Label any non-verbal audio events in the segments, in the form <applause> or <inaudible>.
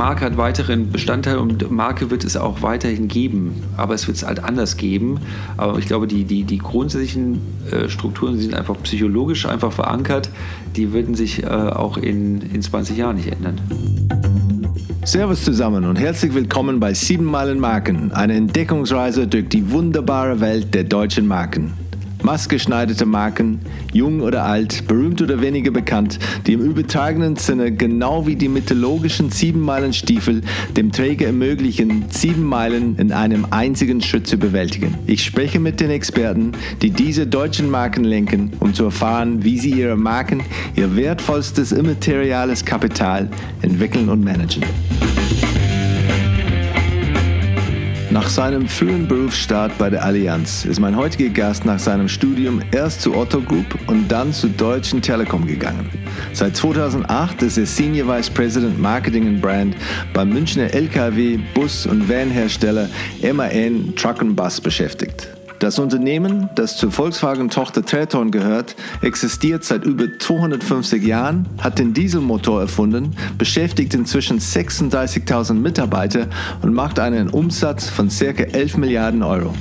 Marke hat weiteren Bestandteil und Marke wird es auch weiterhin geben, aber es wird es halt anders geben. Aber ich glaube, die, die, die grundsätzlichen äh, Strukturen sind einfach psychologisch einfach verankert. Die würden sich äh, auch in, in 20 Jahren nicht ändern. Servus zusammen und herzlich willkommen bei 7 Meilen Marken, eine Entdeckungsreise durch die wunderbare Welt der deutschen Marken maßgeschneiderte Marken, jung oder alt, berühmt oder weniger bekannt, die im übertragenen Sinne genau wie die mythologischen Siebenmeilenstiefel dem Träger ermöglichen, sieben Meilen in einem einzigen Schritt zu bewältigen. Ich spreche mit den Experten, die diese deutschen Marken lenken, um zu erfahren, wie sie ihre Marken, ihr wertvollstes immateriales Kapital entwickeln und managen. Nach seinem frühen Berufsstart bei der Allianz ist mein heutiger Gast nach seinem Studium erst zu Otto Group und dann zu Deutschen Telekom gegangen. Seit 2008 ist er Senior Vice President Marketing and Brand beim Münchner LKW, Bus- und Vanhersteller MAN Truck Bus beschäftigt. Das Unternehmen, das zur Volkswagen-Tochter Traton gehört, existiert seit über 250 Jahren, hat den Dieselmotor erfunden, beschäftigt inzwischen 36.000 Mitarbeiter und macht einen Umsatz von ca. 11 Milliarden Euro.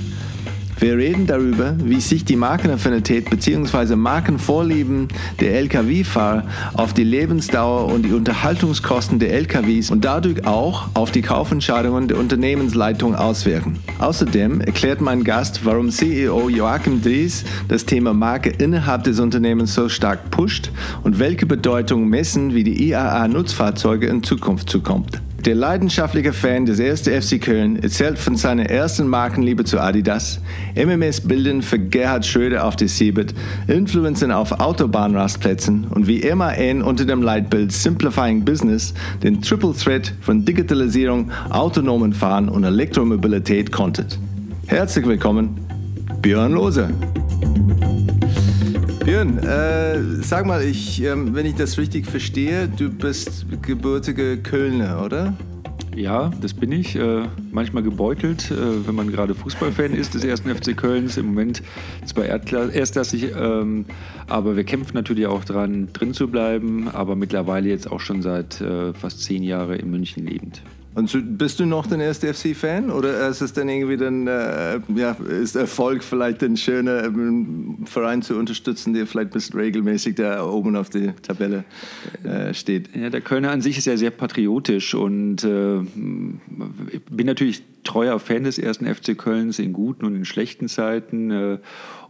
Wir reden darüber, wie sich die Markenaffinität bzw. Markenvorlieben der Lkw-Fahrer auf die Lebensdauer und die Unterhaltungskosten der Lkws und dadurch auch auf die Kaufentscheidungen der Unternehmensleitung auswirken. Außerdem erklärt mein Gast, warum CEO Joachim Dries das Thema Marke innerhalb des Unternehmens so stark pusht und welche Bedeutung Messen wie die IAA-Nutzfahrzeuge in Zukunft zukommt. Der leidenschaftliche Fan des 1. FC Köln erzählt von seiner ersten Markenliebe zu Adidas, MMS-Bildern für Gerhard Schröder auf der Seabit, Influencern auf Autobahnrastplätzen und wie MAN unter dem Leitbild Simplifying Business den Triple Threat von Digitalisierung, autonomen Fahren und Elektromobilität konntet. Herzlich willkommen, Björn Lose. Björn, äh, sag mal, ich, ähm, wenn ich das richtig verstehe, du bist gebürtiger Kölner, oder? Ja, das bin ich. Äh, manchmal gebeutelt, äh, wenn man gerade Fußballfan ist des ersten FC Kölns. Im Moment zwar erstklassig, ähm, aber wir kämpfen natürlich auch dran, drin zu bleiben. Aber mittlerweile jetzt auch schon seit äh, fast zehn Jahren in München lebend. Und bist du noch den 1. FC-Fan oder ist es dann irgendwie dann, äh, ja, ist Erfolg vielleicht ein schöner ähm, Verein zu unterstützen, der vielleicht bis regelmäßig da oben auf der Tabelle äh, steht? Ja, der Kölner an sich ist ja sehr patriotisch und äh, ich bin natürlich treuer Fan des 1. FC Kölns in guten und in schlechten Zeiten äh,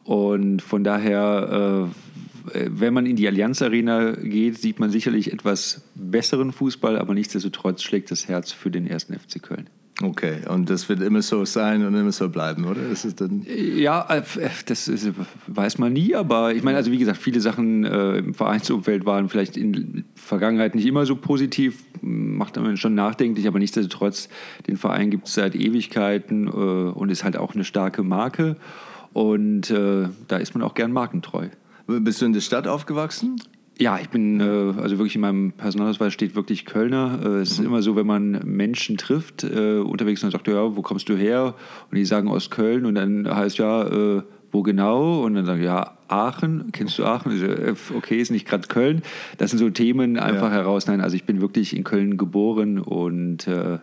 und von daher äh, wenn man in die Allianz Arena geht, sieht man sicherlich etwas besseren Fußball, aber nichtsdestotrotz schlägt das Herz für den ersten FC Köln. Okay, und das wird immer so sein und immer so bleiben, oder? Ist dann ja, äh, das ist, weiß man nie, aber ich meine, also wie gesagt, viele Sachen äh, im Vereinsumfeld waren vielleicht in der Vergangenheit nicht immer so positiv, macht man schon nachdenklich, aber nichtsdestotrotz, den Verein gibt es seit Ewigkeiten äh, und ist halt auch eine starke Marke und äh, da ist man auch gern markentreu. Bist du in der Stadt aufgewachsen? Ja, ich bin, äh, also wirklich in meinem Personalausweis steht wirklich Kölner. Äh, es mhm. ist immer so, wenn man Menschen trifft, äh, unterwegs und sagt, ja, wo kommst du her? Und die sagen aus Köln und dann heißt ja, wo genau? Und dann sagen, ja, Aachen, kennst du Aachen? okay, ist nicht gerade Köln. Das sind so Themen einfach ja. heraus. Nein, also ich bin wirklich in Köln geboren und äh,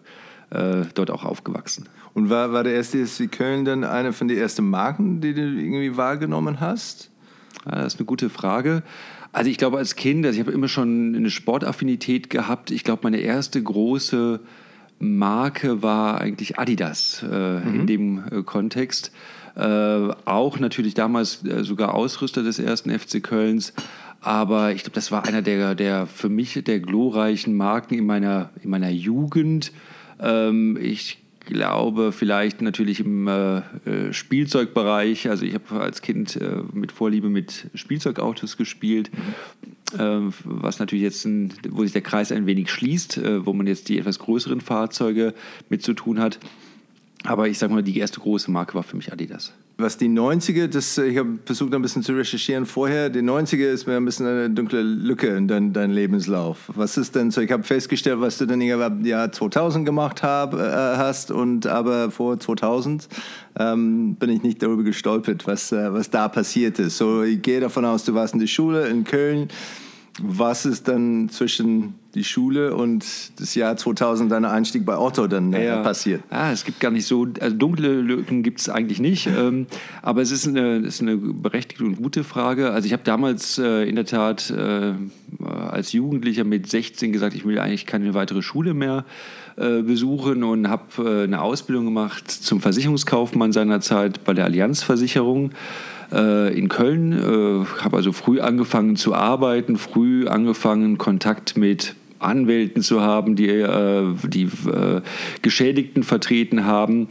dort auch aufgewachsen. Und war, war der erste SC Köln dann eine von den ersten Marken, die du irgendwie wahrgenommen hast? Das ist eine gute Frage. Also ich glaube als Kind, also ich habe immer schon eine Sportaffinität gehabt. Ich glaube, meine erste große Marke war eigentlich Adidas äh, mhm. in dem äh, Kontext. Äh, auch natürlich damals äh, sogar Ausrüster des ersten FC Kölns. Aber ich glaube, das war einer der, der für mich der glorreichen Marken in meiner, in meiner Jugend. Ähm, ich glaube, vielleicht natürlich im äh, äh, Spielzeugbereich. Also ich habe als Kind äh, mit Vorliebe mit Spielzeugautos gespielt, mhm. äh, was natürlich jetzt, ein, wo sich der Kreis ein wenig schließt, äh, wo man jetzt die etwas größeren Fahrzeuge mit zu tun hat. Aber ich sage mal, die erste große Marke war für mich Adidas. Was die 90er, das, ich habe versucht ein bisschen zu recherchieren vorher, die 90er ist mir ein bisschen eine dunkle Lücke in deinem dein Lebenslauf. Was ist denn so, ich habe festgestellt, was du dann im Jahr 2000 gemacht hab, äh, hast und aber vor 2000 ähm, bin ich nicht darüber gestolpert, was, äh, was da passiert ist. So, ich gehe davon aus, du warst in der Schule in Köln. Was ist dann zwischen die Schule und das Jahr 2000 dein Einstieg bei Otto dann äh, ja. passiert. Ah, es gibt gar nicht so, also dunkle Lücken gibt es eigentlich nicht, ähm, aber es ist eine, ist eine berechtigte und gute Frage. Also ich habe damals äh, in der Tat äh, als Jugendlicher mit 16 gesagt, ich will eigentlich keine weitere Schule mehr äh, besuchen und habe äh, eine Ausbildung gemacht zum Versicherungskaufmann seinerzeit bei der Allianzversicherung äh, in Köln. Habe also früh angefangen zu arbeiten, früh angefangen Kontakt mit Anwälten zu haben, die äh, die äh, Geschädigten vertreten haben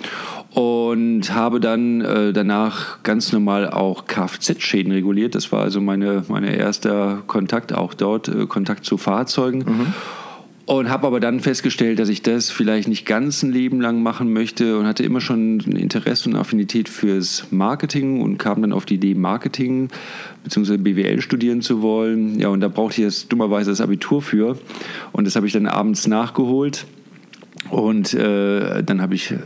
und habe dann äh, danach ganz normal auch Kfz-Schäden reguliert. Das war also meine, meine erster Kontakt auch dort, äh, Kontakt zu Fahrzeugen. Mhm. Und habe aber dann festgestellt, dass ich das vielleicht nicht ganz ein Leben lang machen möchte und hatte immer schon ein Interesse und Affinität fürs Marketing und kam dann auf die Idee, Marketing bzw. BWL studieren zu wollen. Ja, und da brauchte ich jetzt dummerweise das Abitur für. Und das habe ich dann abends nachgeholt. Und äh, dann habe ich äh,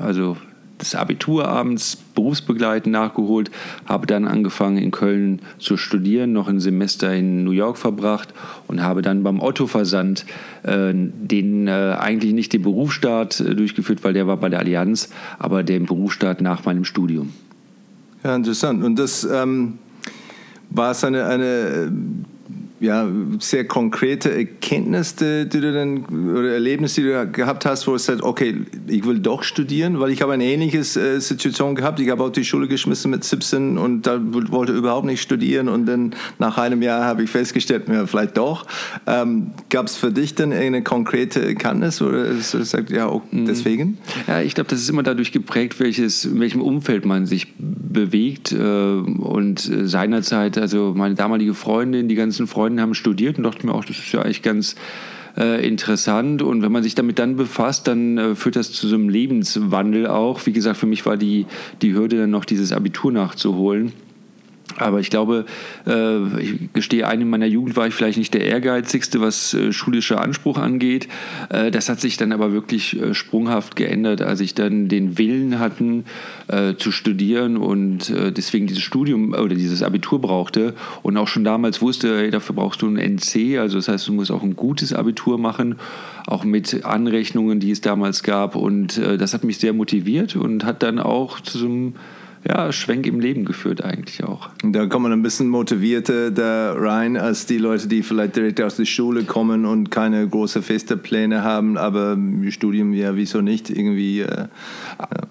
also das Abitur abends berufsbegleitend nachgeholt, habe dann angefangen in Köln zu studieren, noch ein Semester in New York verbracht und habe dann beim Otto-Versand äh, den äh, eigentlich nicht den Berufsstart äh, durchgeführt, weil der war bei der Allianz, aber den Berufsstart nach meinem Studium. Ja, interessant. Und das ähm, war es eine, eine ja, sehr konkrete Erkenntnis, die, du dann, oder Erlebnisse, die du gehabt hast, wo du sagst, okay, ich will doch studieren, weil ich habe eine ähnliche äh, Situation gehabt. Ich habe auch die Schule geschmissen mit 17 und da wollte überhaupt nicht studieren und dann nach einem Jahr habe ich festgestellt, ja, vielleicht doch. Ähm, Gab es für dich dann eine konkrete Erkenntnis oder du sagst, ja, oh, deswegen? Ja, ich glaube, das ist immer dadurch geprägt, welches, in welchem Umfeld man sich bewegt äh, und seinerzeit, also meine damalige Freundin, die ganzen Freunde, Freunden haben studiert und dachte mir auch, das ist ja eigentlich ganz äh, interessant. Und wenn man sich damit dann befasst, dann äh, führt das zu so einem Lebenswandel auch. Wie gesagt, für mich war die, die Hürde dann noch dieses Abitur nachzuholen. Aber ich glaube, äh, ich gestehe in meiner Jugend war ich vielleicht nicht der ehrgeizigste, was äh, schulischer Anspruch angeht. Äh, das hat sich dann aber wirklich sprunghaft geändert, als ich dann den Willen hatten zu studieren und deswegen dieses Studium oder dieses Abitur brauchte und auch schon damals wusste, hey, dafür brauchst du ein NC, also das heißt, du musst auch ein gutes Abitur machen, auch mit Anrechnungen, die es damals gab. Und das hat mich sehr motiviert und hat dann auch zu so einem ja, Schwenk im Leben geführt eigentlich auch. Da kommt man ein bisschen motivierter da rein als die Leute, die vielleicht direkt aus der Schule kommen und keine große feste Pläne haben, aber Studium ja wieso nicht irgendwie. Äh.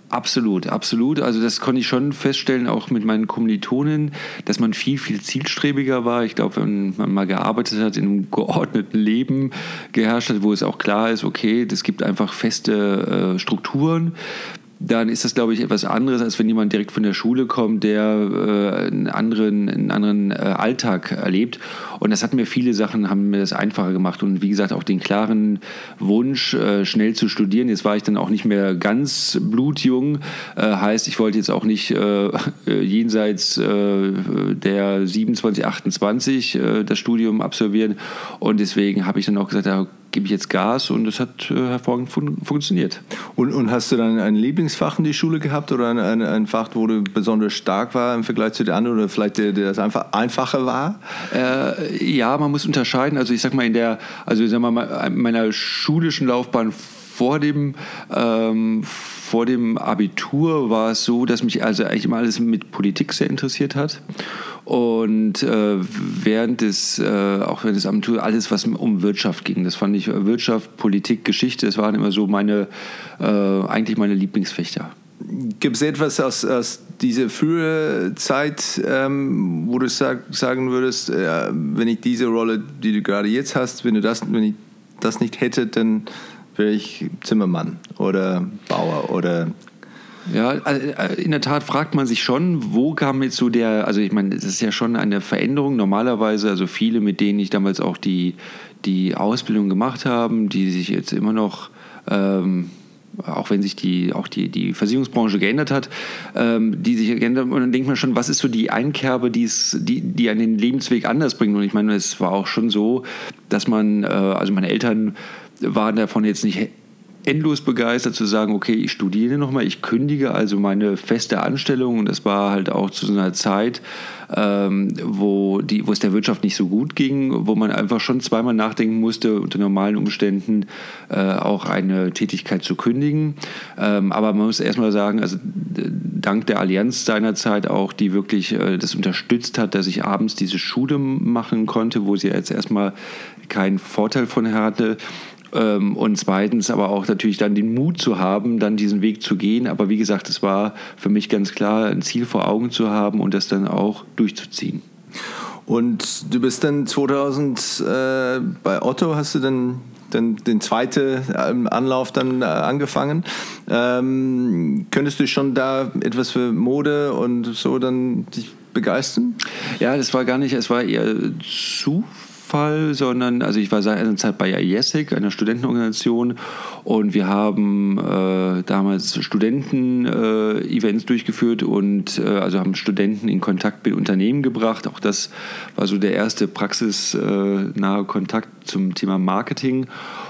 Absolut, absolut. Also das konnte ich schon feststellen, auch mit meinen Kommilitonen, dass man viel, viel zielstrebiger war. Ich glaube, wenn man mal gearbeitet hat, in einem <laughs> geordneten Leben geherrscht hat, wo es auch klar ist, okay, es gibt einfach feste äh, Strukturen dann ist das, glaube ich, etwas anderes, als wenn jemand direkt von der Schule kommt, der äh, einen anderen, einen anderen äh, Alltag erlebt. Und das hat mir viele Sachen, haben mir das einfacher gemacht. Und wie gesagt, auch den klaren Wunsch, äh, schnell zu studieren. Jetzt war ich dann auch nicht mehr ganz blutjung. Äh, heißt, ich wollte jetzt auch nicht äh, jenseits äh, der 27, 28 das Studium absolvieren. Und deswegen habe ich dann auch gesagt, ja, gebe ich jetzt Gas und es hat äh, hervorragend fun funktioniert. Und, und, hast du dann ein Lieblingsfach in die Schule gehabt oder ein, ein, ein, Fach, wo du besonders stark war im Vergleich zu den anderen oder vielleicht der, der das einfach einfacher war? Äh, ja, man muss unterscheiden. Also ich sag mal in der, also ich sag mal meiner schulischen Laufbahn vor dem ähm, vor dem Abitur war es so, dass mich also eigentlich immer alles mit Politik sehr interessiert hat. Und äh, während des, äh, auch während des Abenteuers, alles, was um Wirtschaft ging, das fand ich äh, Wirtschaft, Politik, Geschichte, das waren immer so meine, äh, eigentlich meine Lieblingsfächer. Gibt es etwas aus, aus dieser frühen Zeit, ähm, wo du sag, sagen würdest, äh, wenn ich diese Rolle, die du gerade jetzt hast, wenn du das, wenn ich das nicht hätte, dann wäre ich Zimmermann oder Bauer oder ja, äh, in der Tat fragt man sich schon, wo kam jetzt so der, also ich meine, das ist ja schon eine Veränderung. Normalerweise, also viele, mit denen ich damals auch die, die Ausbildung gemacht habe, die sich jetzt immer noch, ähm, auch wenn sich die, auch die, die Versicherungsbranche geändert hat, ähm, die sich geändert haben. Und dann denkt man schon, was ist so die Einkerbe, die, die an den Lebensweg anders bringt? Und ich meine, es war auch schon so, dass man, äh, also meine Eltern waren davon jetzt nicht endlos begeistert zu sagen, okay, ich studiere nochmal, ich kündige also meine feste Anstellung und das war halt auch zu so einer Zeit, ähm, wo, die, wo es der Wirtschaft nicht so gut ging, wo man einfach schon zweimal nachdenken musste, unter normalen Umständen äh, auch eine Tätigkeit zu kündigen. Ähm, aber man muss erstmal sagen, also dank der Allianz seinerzeit auch, die wirklich äh, das unterstützt hat, dass ich abends diese Schule machen konnte, wo sie jetzt erstmal keinen Vorteil von hatte, und zweitens aber auch natürlich dann den Mut zu haben, dann diesen Weg zu gehen. Aber wie gesagt, es war für mich ganz klar, ein Ziel vor Augen zu haben und das dann auch durchzuziehen. Und du bist dann 2000 äh, bei Otto, hast du dann den, den zweiten ähm, Anlauf dann äh, angefangen. Ähm, könntest du schon da etwas für Mode und so dann dich begeistern? Ja, das war gar nicht, es war eher Zufall Fall, sondern also ich war seit einer Zeit bei IESIC, einer Studentenorganisation, und wir haben äh, damals Studenten-Events äh, durchgeführt und äh, also haben Studenten in Kontakt mit Unternehmen gebracht. Auch das war so der erste praxisnahe Kontakt zum Thema Marketing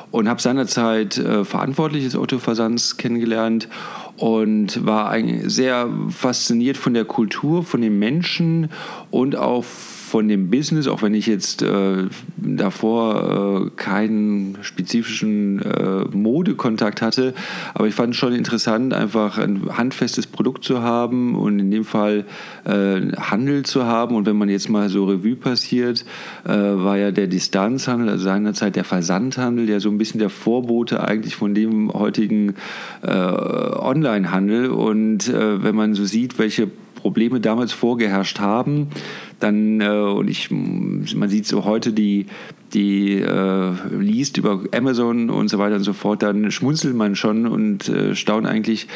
und habe seinerzeit äh, Verantwortliche des Autoversands kennengelernt und war sehr fasziniert von der Kultur, von den Menschen und auch von dem Business, auch wenn ich jetzt äh, davor äh, keinen spezifischen äh, Modekontakt hatte, aber ich fand es schon interessant, einfach ein handfestes Produkt zu haben und in dem Fall äh, Handel zu haben. Und wenn man jetzt mal so Revue passiert, äh, war ja der Distanzhandel, also seinerzeit der Versandhandel, der so ein bisschen der Vorbote eigentlich von dem heutigen äh, Onlinehandel. Und wenn man so sieht, welche Probleme damals vorgeherrscht haben, dann, äh, und ich, man sieht so heute die, die äh, liest über Amazon und so weiter und so fort, dann schmunzelt man schon und äh, staunt eigentlich,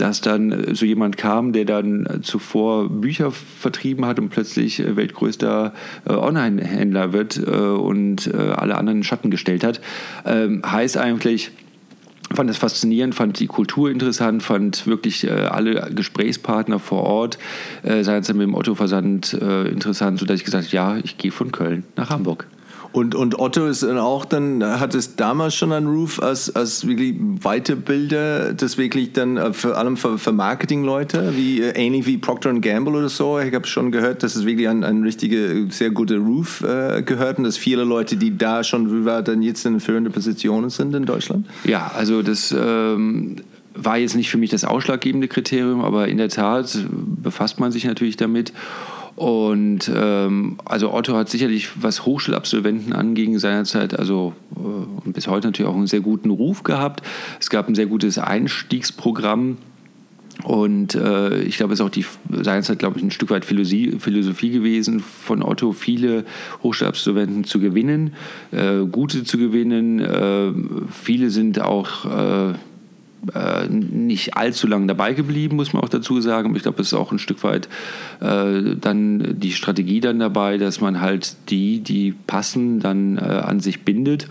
dass dann so jemand kam, der dann zuvor Bücher vertrieben hat und plötzlich äh, weltgrößter äh, Online-Händler wird äh, und alle anderen in Schatten gestellt hat. Ähm, heißt eigentlich, fand es faszinierend, fand die Kultur interessant, fand wirklich äh, alle Gesprächspartner vor Ort, äh, seien es mit dem Otto-Versand äh, interessant, sodass ich gesagt habe, ja, ich gehe von Köln nach Hamburg. Und, und Otto ist dann auch dann, hat es damals schon einen Ruf als, als wirklich Weiterbilder, das wirklich dann äh, vor allem für, für Marketingleute, wie äh, ähnlich wie Procter Gamble oder so. Ich habe schon gehört, dass es wirklich ein, ein richtiger, sehr guter Ruf äh, gehört und dass viele Leute, die da schon dann jetzt in führende Positionen sind in Deutschland. Ja, also das ähm, war jetzt nicht für mich das ausschlaggebende Kriterium, aber in der Tat befasst man sich natürlich damit. Und ähm, also Otto hat sicherlich, was Hochschulabsolventen anging, seinerzeit, also äh, bis heute natürlich auch einen sehr guten Ruf gehabt. Es gab ein sehr gutes Einstiegsprogramm. Und äh, ich glaube, es ist auch die seinerzeit, glaube ich, ein Stück weit Philosophie, Philosophie gewesen von Otto, viele Hochschulabsolventen zu gewinnen, äh, gute zu gewinnen. Äh, viele sind auch äh, nicht allzu lange dabei geblieben, muss man auch dazu sagen. Ich glaube, es ist auch ein Stück weit äh, dann die Strategie dann dabei, dass man halt die, die passen, dann äh, an sich bindet.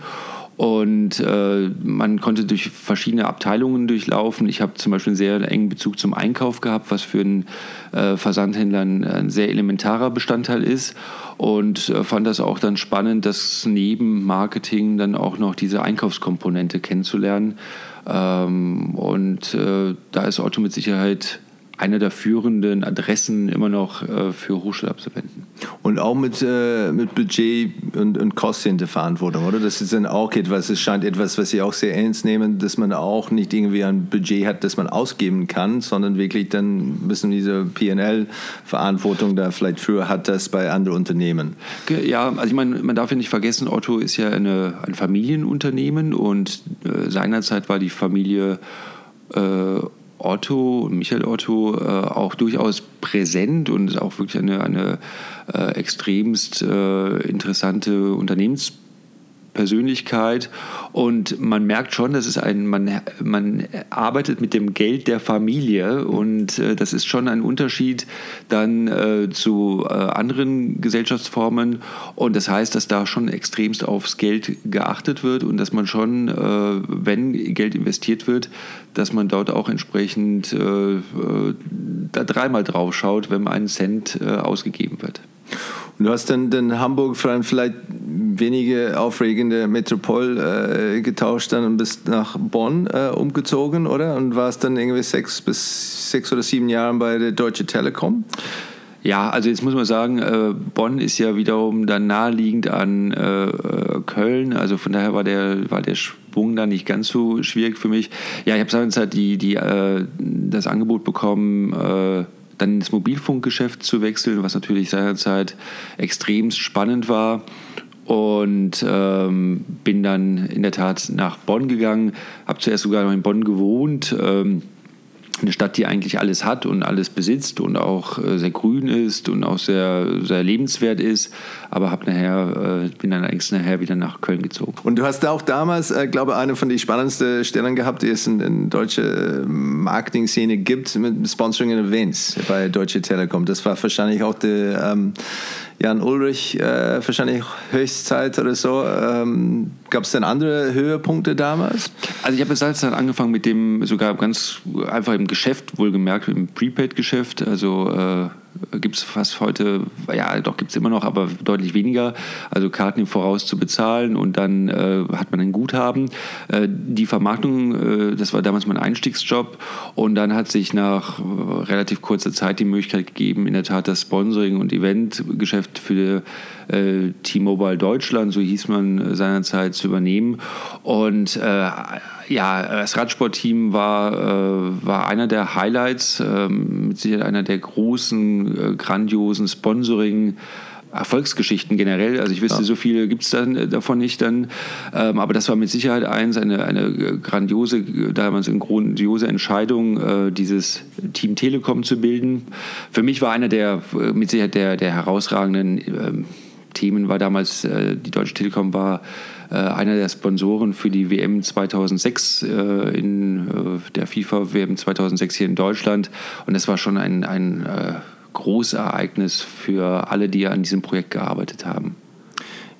Und äh, man konnte durch verschiedene Abteilungen durchlaufen. Ich habe zum Beispiel einen sehr engen Bezug zum Einkauf gehabt, was für einen äh, Versandhändler ein, ein, sehr elementarer Bestandteil ist. Und äh, fand das auch dann spannend, das neben Marketing dann auch noch diese Einkaufskomponente kennenzulernen. Ähm, und äh, da ist Otto mit Sicherheit eine der führenden Adressen immer noch äh, für Hochschulabsolventen. Und auch mit, äh, mit Budget und, und Kosten der Verantwortung, oder? Das ist dann auch etwas, es scheint etwas, was Sie auch sehr ernst nehmen, dass man auch nicht irgendwie ein Budget hat, das man ausgeben kann, sondern wirklich dann ein bisschen diese PL-Verantwortung da vielleicht früher hat, das bei anderen Unternehmen. Ja, also ich meine, man darf ja nicht vergessen, Otto ist ja eine, ein Familienunternehmen und äh, seinerzeit war die Familie äh, Otto, Michael Otto, äh, auch durchaus präsent und auch wirklich eine, eine äh, extremst äh, interessante Unternehmens Persönlichkeit. Und man merkt schon, dass es ein, man, man arbeitet mit dem Geld der Familie. Und äh, das ist schon ein Unterschied dann äh, zu äh, anderen Gesellschaftsformen. Und das heißt, dass da schon extremst aufs Geld geachtet wird und dass man schon, äh, wenn Geld investiert wird, dass man dort auch entsprechend äh, äh, da dreimal drauf schaut, wenn ein Cent ausgegeben wird. Und du hast dann, dann Hamburg vielleicht wenige aufregende Metropol äh, getauscht dann und bist nach Bonn äh, umgezogen, oder? Und warst dann irgendwie sechs bis sechs oder sieben Jahre bei der Deutsche Telekom. Ja, also jetzt muss man sagen, äh, Bonn ist ja wiederum dann naheliegend an äh, äh, Köln. Also von daher war der, war der Sprung da nicht ganz so schwierig für mich. Ja, ich habe seinerzeit die, die, äh, das Angebot bekommen, äh, dann ins Mobilfunkgeschäft zu wechseln, was natürlich seinerzeit extrem spannend war. Und ähm, bin dann in der Tat nach Bonn gegangen, habe zuerst sogar noch in Bonn gewohnt. Ähm, eine Stadt, die eigentlich alles hat und alles besitzt und auch äh, sehr grün ist und auch sehr, sehr lebenswert ist. Aber hab nachher, äh, bin dann eigentlich nachher wieder nach Köln gezogen. Und du hast auch damals, äh, glaube ich, eine von den spannendsten Stellen gehabt, die es in, in deutsche Marketing-Szene gibt, mit Sponsoring and Events bei Deutsche Telekom. Das war wahrscheinlich auch der ähm, Jan Ulrich äh, wahrscheinlich Höchstzeit oder so. Ähm, Gab es denn andere Höhepunkte damals? Also ich habe seinerzeit angefangen mit dem sogar ganz einfach im Geschäft, wohlgemerkt im Prepaid-Geschäft. Also äh, gibt es fast heute, ja doch gibt es immer noch, aber deutlich weniger. Also Karten im Voraus zu bezahlen und dann äh, hat man ein Guthaben. Äh, die Vermarktung, äh, das war damals mein Einstiegsjob und dann hat sich nach äh, relativ kurzer Zeit die Möglichkeit gegeben, in der Tat das Sponsoring und Eventgeschäft für äh, T-Mobile Deutschland, so hieß man seinerzeit, zu übernehmen. Und äh, ja, das Radsportteam war, äh, war einer der Highlights, äh, mit Sicherheit einer der großen, äh, grandiosen Sponsoring- Erfolgsgeschichten generell. Also ich wüsste, ja. so viele gibt es dann äh, davon nicht dann. Ähm, aber das war mit Sicherheit eins, eine, eine grandiose, damals eine grandiose Entscheidung, äh, dieses Team Telekom zu bilden. Für mich war einer der äh, mit Sicherheit der, der herausragenden ähm, Themen war damals, äh, die Deutsche Telekom war äh, einer der Sponsoren für die WM 2006 äh, in äh, der FIFA WM 2006 hier in Deutschland. Und das war schon ein, ein äh, Großereignis für alle, die an diesem Projekt gearbeitet haben.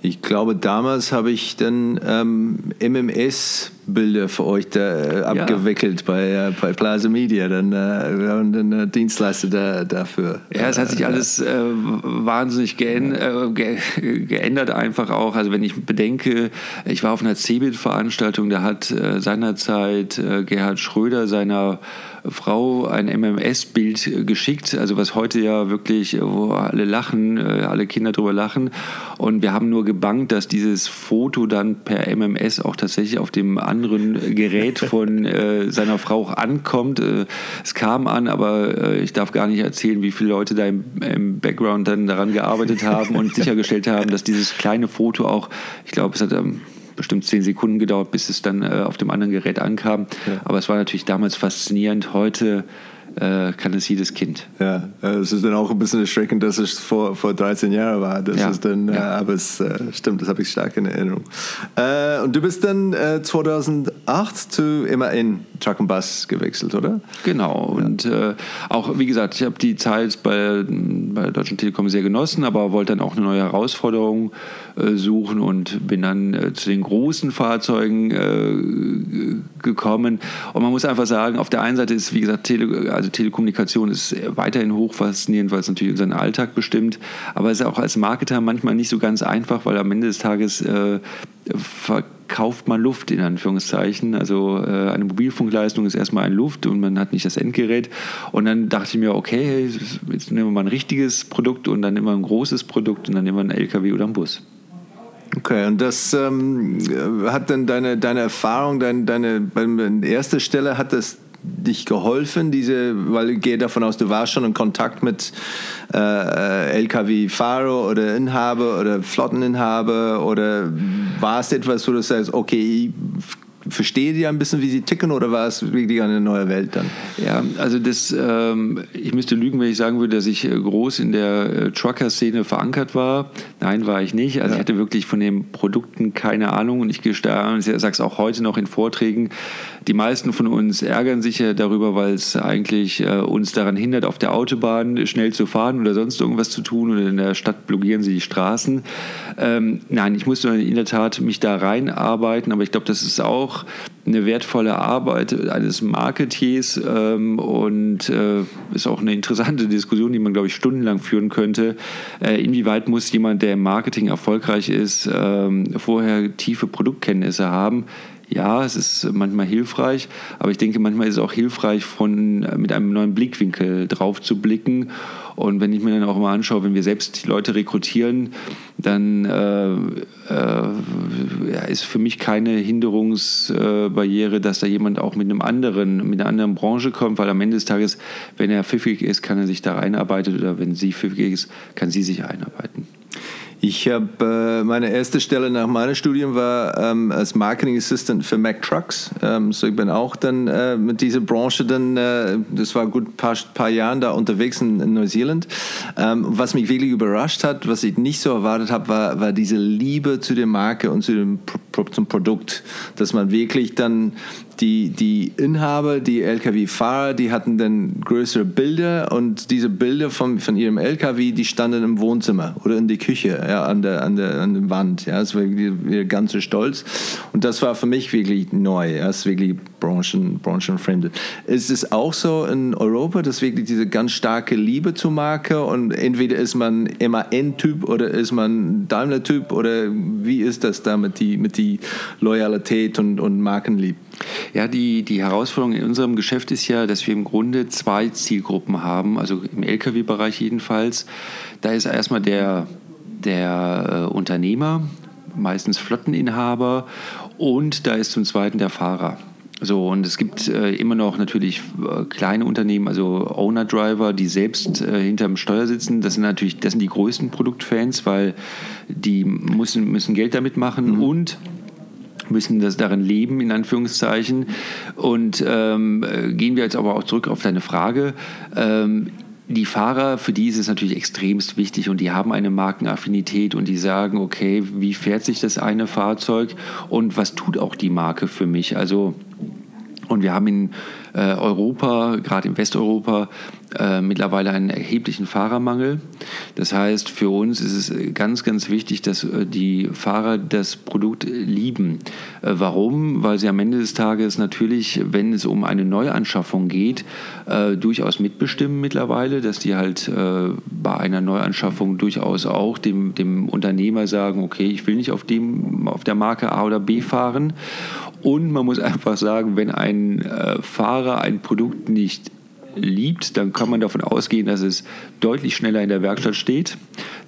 Ich glaube, damals habe ich dann ähm, MMS-Bilder für euch da, äh, abgewickelt ja. bei, äh, bei Plaza Media. Dann, äh, wir haben dann äh, Dienstleister da, dafür. Ja, es hat sich alles äh, wahnsinnig geänd äh, ge geändert, einfach auch. Also, wenn ich bedenke, ich war auf einer CeBIT-Veranstaltung, da hat seinerzeit Gerhard Schröder seiner Frau ein MMS-Bild geschickt, also was heute ja wirklich, wo alle lachen, äh, alle Kinder drüber lachen. Und wir haben nur gebankt, dass dieses Foto dann per MMS auch tatsächlich auf dem anderen Gerät von äh, seiner Frau auch ankommt. Äh, es kam an, aber äh, ich darf gar nicht erzählen, wie viele Leute da im, im Background dann daran gearbeitet haben und sichergestellt haben, dass dieses kleine Foto auch, ich glaube, es hat ähm, bestimmt zehn Sekunden gedauert, bis es dann äh, auf dem anderen Gerät ankam. Ja. Aber es war natürlich damals faszinierend. Heute äh, kann es jedes Kind. Ja, äh, es ist dann auch ein bisschen erschreckend, dass es vor, vor 13 Jahren war. Das ja. ist dann, ja. äh, aber es äh, stimmt, das habe ich stark in Erinnerung. Und du bist dann 2008 zu immerhin Truck and Bus gewechselt, oder? Genau. Und ja. auch, wie gesagt, ich habe die Zeit bei, bei der Deutschen Telekom sehr genossen, aber wollte dann auch eine neue Herausforderung suchen und bin dann zu den großen Fahrzeugen gekommen. Und man muss einfach sagen, auf der einen Seite ist, wie gesagt, Tele also Telekommunikation ist weiterhin hoch faszinierend, weil es natürlich unseren Alltag bestimmt. Aber es ist auch als Marketer manchmal nicht so ganz einfach, weil am Ende des Tages äh, verkauft man Luft in Anführungszeichen. Also äh, eine Mobilfunkleistung ist erstmal ein Luft und man hat nicht das Endgerät. Und dann dachte ich mir, okay, jetzt nehmen wir mal ein richtiges Produkt und dann wir ein großes Produkt und dann nehmen wir einen LKW oder einen Bus. Okay, und das ähm, hat dann deine, deine Erfahrung, deine, deine, bei erster Stelle hat das dich geholfen, diese, weil ich gehe davon aus, du warst schon in Kontakt mit äh, LKW-Fahrer oder Inhaber oder Flotteninhaber oder war es etwas, wo du sagst, okay, verstehe die ein bisschen, wie sie ticken oder war es wirklich eine neue Welt dann? Ja, also das, ähm, ich müsste lügen, wenn ich sagen würde, dass ich äh, groß in der äh, Trucker-Szene verankert war. Nein, war ich nicht. Also ja. ich hatte wirklich von den Produkten keine Ahnung und ich sage es auch heute noch in Vorträgen, die meisten von uns ärgern sich ja darüber, weil es eigentlich äh, uns daran hindert, auf der Autobahn schnell zu fahren oder sonst irgendwas zu tun oder in der Stadt blockieren sie die Straßen. Ähm, nein, ich musste in der Tat mich da reinarbeiten, aber ich glaube, das ist auch doch eine wertvolle Arbeit eines Marketiers ähm, und äh, ist auch eine interessante Diskussion, die man, glaube ich, stundenlang führen könnte. Äh, inwieweit muss jemand, der im Marketing erfolgreich ist, ähm, vorher tiefe Produktkenntnisse haben? ja, es ist manchmal hilfreich, aber ich denke, manchmal ist es auch hilfreich, von, mit einem neuen Blickwinkel drauf zu blicken. Und wenn ich mir dann auch mal anschaue, wenn wir selbst die Leute rekrutieren, dann äh, äh, ist für mich keine Hinderungsbarriere, dass da jemand auch mit einem anderen, mit einer anderen Branche kommt, weil am Ende des Tages, wenn er pfiffig ist, kann er sich da einarbeiten oder wenn sie pfiffig ist, kann sie sich einarbeiten. Ich habe äh, meine erste Stelle nach meinem Studium war ähm, als Marketing Assistant für Mack Trucks. Ähm, so ich bin auch dann äh, mit dieser Branche dann, äh, das war gut paar, paar Jahren da unterwegs in, in Neuseeland. Ähm, was mich wirklich überrascht hat, was ich nicht so erwartet habe, war, war diese Liebe zu der Marke und zu dem, zum Produkt, dass man wirklich dann die, die Inhaber, die Lkw-Fahrer, die hatten dann größere Bilder und diese Bilder von, von ihrem Lkw, die standen im Wohnzimmer oder in der Küche, ja, an, der, an, der, an der Wand. Ja, das war wirklich ganz stolz. Und das war für mich wirklich neu. Ja, das ist wirklich branchen. Ist es auch so in Europa, dass wirklich diese ganz starke Liebe zur Marke und entweder ist man MAN-Typ oder ist man Daimler-Typ oder wie ist das da mit die, mit die Loyalität und, und Markenlieb? Ja, die, die Herausforderung in unserem Geschäft ist ja, dass wir im Grunde zwei Zielgruppen haben, also im Lkw-Bereich jedenfalls. Da ist erstmal der, der äh, Unternehmer, meistens Flotteninhaber, und da ist zum Zweiten der Fahrer. So, und es gibt äh, immer noch natürlich äh, kleine Unternehmen, also Owner-Driver, die selbst äh, hinterm Steuer sitzen. Das sind natürlich, das sind die größten Produktfans, weil die müssen, müssen Geld damit machen mhm. und müssen das darin leben, in Anführungszeichen. Und ähm, gehen wir jetzt aber auch zurück auf deine Frage. Ähm, die Fahrer, für die ist es natürlich extremst wichtig und die haben eine Markenaffinität und die sagen, okay, wie fährt sich das eine Fahrzeug und was tut auch die Marke für mich? Also, und wir haben in Europa, gerade in Westeuropa, äh, mittlerweile einen erheblichen Fahrermangel. Das heißt, für uns ist es ganz, ganz wichtig, dass äh, die Fahrer das Produkt lieben. Äh, warum? Weil sie am Ende des Tages natürlich, wenn es um eine Neuanschaffung geht, äh, durchaus mitbestimmen mittlerweile, dass die halt äh, bei einer Neuanschaffung durchaus auch dem, dem Unternehmer sagen, okay, ich will nicht auf, dem, auf der Marke A oder B fahren. Und man muss <laughs> einfach sagen, wenn ein Fahrer ein Produkt nicht liebt, dann kann man davon ausgehen, dass es deutlich schneller in der Werkstatt steht,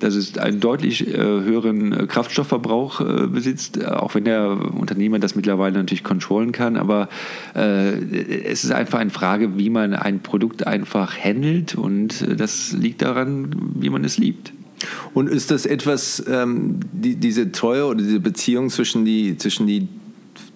dass es einen deutlich äh, höheren äh, Kraftstoffverbrauch äh, besitzt, auch wenn der Unternehmer das mittlerweile natürlich kontrollieren kann. Aber es ist einfach eine Frage, wie man ein Produkt einfach handelt und das liegt daran, wie man es liebt. Und ist das etwas, ähm, die, diese Treue oder diese Beziehung zwischen die, zwischen die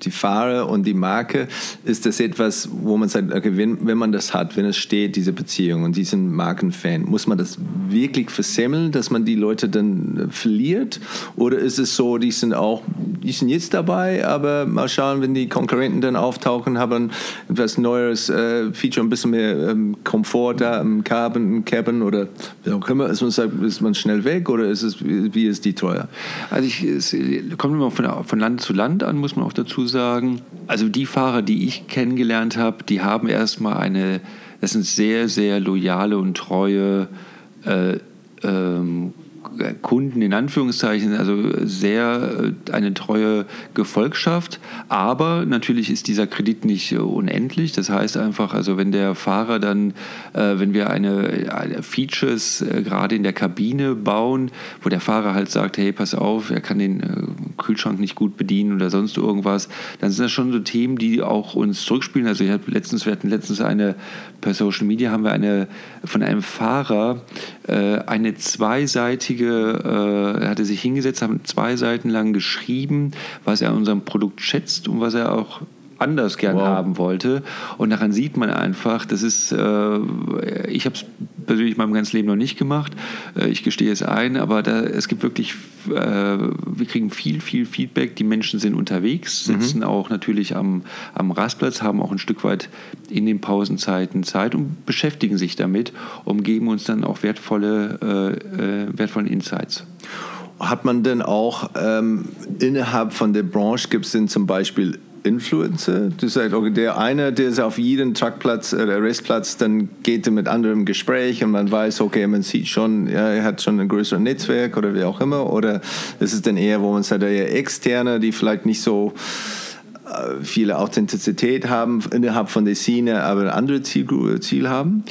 die Fahrer und die Marke, ist das etwas, wo man sagt, okay, wenn, wenn man das hat, wenn es steht, diese Beziehung und diesen Markenfan, muss man das wirklich versemmeln, dass man die Leute dann äh, verliert? Oder ist es so, die sind auch, die sind jetzt dabei, aber mal schauen, wenn die Konkurrenten dann auftauchen, haben etwas neues äh, Feature, ein bisschen mehr ähm, Komfort da im Cabin, im Cabin oder wie auch ist man, ist man schnell weg oder ist es, wie ist die teuer? Also ich, es kommt immer von, von Land zu Land an, muss man auch dazu sagen. Also die Fahrer, die ich kennengelernt habe, die haben erstmal eine, das sind sehr, sehr loyale und treue äh, ähm, Kunden in Anführungszeichen, also sehr äh, eine treue Gefolgschaft. Aber natürlich ist dieser Kredit nicht äh, unendlich. Das heißt einfach, also wenn der Fahrer dann, äh, wenn wir eine, Features gerade in der Kabine bauen, wo der Fahrer halt sagt, hey, pass auf, er kann den Kühlschrank nicht gut bedienen oder sonst irgendwas, dann sind das schon so Themen, die auch uns zurückspielen. Also ich habe letztens, wir hatten letztens eine per Social Media haben wir eine von einem Fahrer eine zweiseitige einige, äh, hatte sich hingesetzt, haben zwei Seiten lang geschrieben, was er an unserem Produkt schätzt und was er auch anders gern wow. haben wollte. Und daran sieht man einfach, das ist, äh, ich habe es persönlich in meinem ganzen Leben noch nicht gemacht, äh, ich gestehe es ein, aber da, es gibt wirklich, äh, wir kriegen viel, viel Feedback, die Menschen sind unterwegs, mhm. sitzen mhm. auch natürlich am, am Rastplatz, haben auch ein Stück weit in den Pausenzeiten Zeit und beschäftigen sich damit und geben uns dann auch wertvolle, äh, äh wertvollen Insights. Hat man denn auch ähm, innerhalb von der Branche, gibt es denn zum Beispiel Influencer? Du sagst, okay, der eine, der ist auf jedem Truckplatz oder äh, Restplatz, dann geht er mit anderem Gespräch und man weiß, okay, man sieht schon, ja, er hat schon ein größeres Netzwerk oder wie auch immer. Oder ist es dann eher, wo man sagt, eher externe, die vielleicht nicht so äh, viele Authentizität haben innerhalb von der Szene, aber ein anderes Ziel, Ziel haben?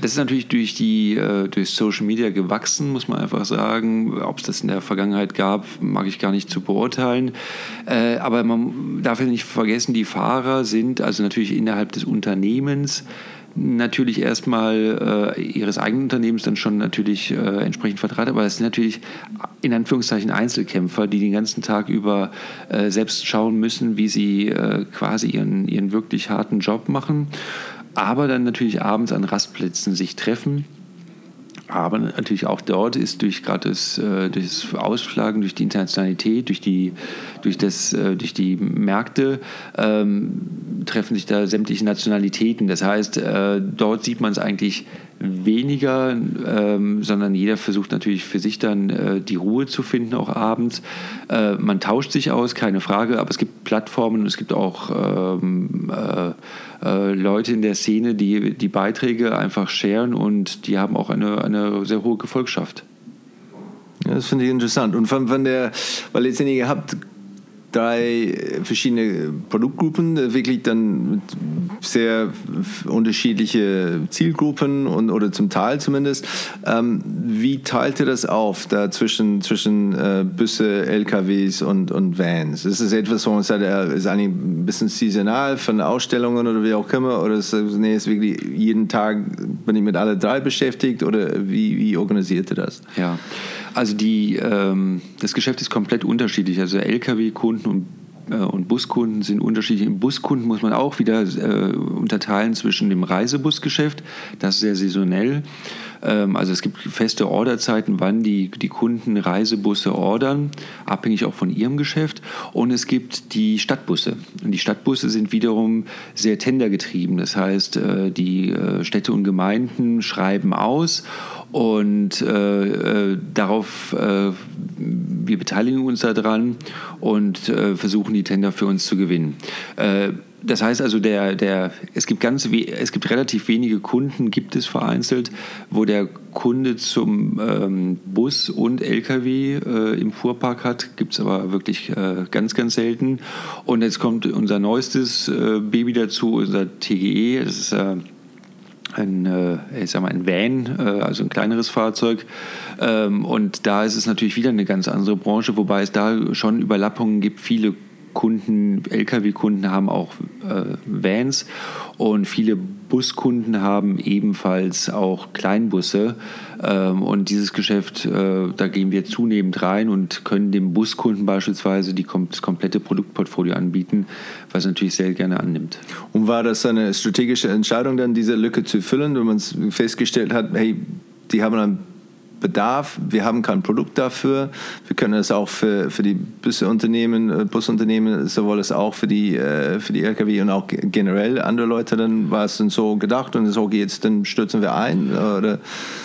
Das ist natürlich durch die äh, durch Social Media gewachsen, muss man einfach sagen. Ob es das in der Vergangenheit gab, mag ich gar nicht zu beurteilen. Äh, aber man darf ja nicht vergessen, die Fahrer sind also natürlich innerhalb des Unternehmens natürlich erstmal äh, ihres eigenen Unternehmens dann schon natürlich äh, entsprechend vertreten, aber es sind natürlich in Anführungszeichen Einzelkämpfer, die den ganzen Tag über äh, selbst schauen müssen, wie sie äh, quasi ihren, ihren wirklich harten Job machen aber dann natürlich abends an Rastplätzen sich treffen. Aber natürlich auch dort ist durch gerade das, äh, durch das Ausschlagen, durch die Internationalität, durch die, durch das, äh, durch die Märkte ähm, treffen sich da sämtliche Nationalitäten. Das heißt, äh, dort sieht man es eigentlich weniger, ähm, sondern jeder versucht natürlich für sich dann äh, die Ruhe zu finden, auch abends. Äh, man tauscht sich aus, keine Frage, aber es gibt Plattformen und es gibt auch ähm, äh, Leute in der Szene, die die Beiträge einfach sharen und die haben auch eine, eine sehr hohe Gefolgschaft. Ja, das finde ich interessant. Und von, von der, weil letztendlich ihr habt drei verschiedene Produktgruppen, wirklich dann sehr unterschiedliche Zielgruppen und, oder zum Teil zumindest. Ähm, wie teilt ihr das auf da zwischen, zwischen äh, Busse, LKWs und, und Vans? Ist es etwas, wo man sagt, äh, ist eigentlich ein bisschen saisonal von Ausstellungen oder wie auch immer? Oder ist nee, ist wirklich jeden Tag bin ich mit alle drei beschäftigt oder wie, wie organisiert ihr das? Ja. Also die, ähm, das Geschäft ist komplett unterschiedlich. Also Lkw-Kunden und äh, und Buskunden sind unterschiedlich. Im Buskunden muss man auch wieder äh, unterteilen zwischen dem Reisebusgeschäft, das ist sehr saisonell. Ähm, also es gibt feste Orderzeiten, wann die, die Kunden Reisebusse ordern, abhängig auch von ihrem Geschäft. Und es gibt die Stadtbusse. Und die Stadtbusse sind wiederum sehr tendergetrieben. Das heißt, äh, die äh, Städte und Gemeinden schreiben aus und äh, darauf, wir beteiligen uns daran und versuchen die Tender für uns zu gewinnen. Das heißt also, der, der, es, gibt ganz, es gibt relativ wenige Kunden, gibt es vereinzelt, wo der Kunde zum ähm, Bus und LKW äh, im Fuhrpark hat, gibt es aber wirklich äh, ganz, ganz selten. Und jetzt kommt unser neuestes äh, Baby dazu, unser TGE. Das ist äh, ein, äh, ich sag mal, ein Van, äh, also ein kleineres Fahrzeug. Ähm, und da ist es natürlich wieder eine ganz andere Branche, wobei es da schon Überlappungen gibt. Viele Kunden, Lkw-Kunden haben auch äh, Vans und viele Buskunden haben ebenfalls auch Kleinbusse. Ähm, und dieses Geschäft, äh, da gehen wir zunehmend rein und können dem Buskunden beispielsweise die, das komplette Produktportfolio anbieten, was natürlich sehr gerne annimmt. Und war das eine strategische Entscheidung, dann diese Lücke zu füllen, wenn man festgestellt hat, hey, die haben ein Bedarf, wir haben kein Produkt dafür. Wir können es auch für, für die Busunternehmen, äh, Busunternehmen, sowohl es auch für die, äh, für die Lkw und auch generell andere Leute, dann war es dann so gedacht und so jetzt, dann stürzen wir ein? Oder?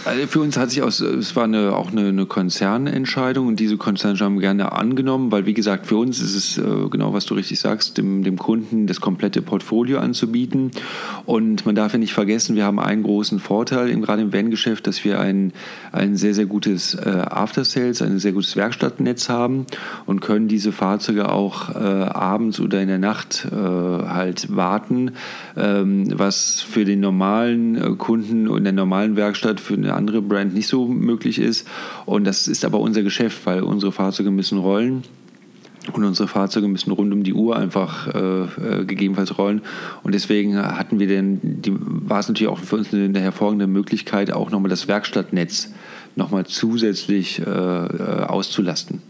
Also für uns hat sich aus, es war eine, auch eine, eine Konzernentscheidung und diese Konzernentscheidung haben wir gerne angenommen, weil wie gesagt, für uns ist es äh, genau, was du richtig sagst, dem, dem Kunden das komplette Portfolio anzubieten und man darf ja nicht vergessen, wir haben einen großen Vorteil, gerade im Van-Geschäft, dass wir ein, ein sehr, sehr gutes äh, After-Sales, ein sehr gutes Werkstattnetz haben und können diese Fahrzeuge auch äh, abends oder in der Nacht äh, halt warten, ähm, was für den normalen äh, Kunden und der normalen Werkstatt für eine andere Brand nicht so möglich ist. Und das ist aber unser Geschäft, weil unsere Fahrzeuge müssen rollen. Und unsere Fahrzeuge müssen rund um die Uhr einfach äh, äh, gegebenenfalls rollen. Und deswegen hatten wir denn, die, war es natürlich auch für uns eine, eine hervorragende Möglichkeit, auch nochmal das Werkstattnetz nochmal zusätzlich äh, äh, auszulasten.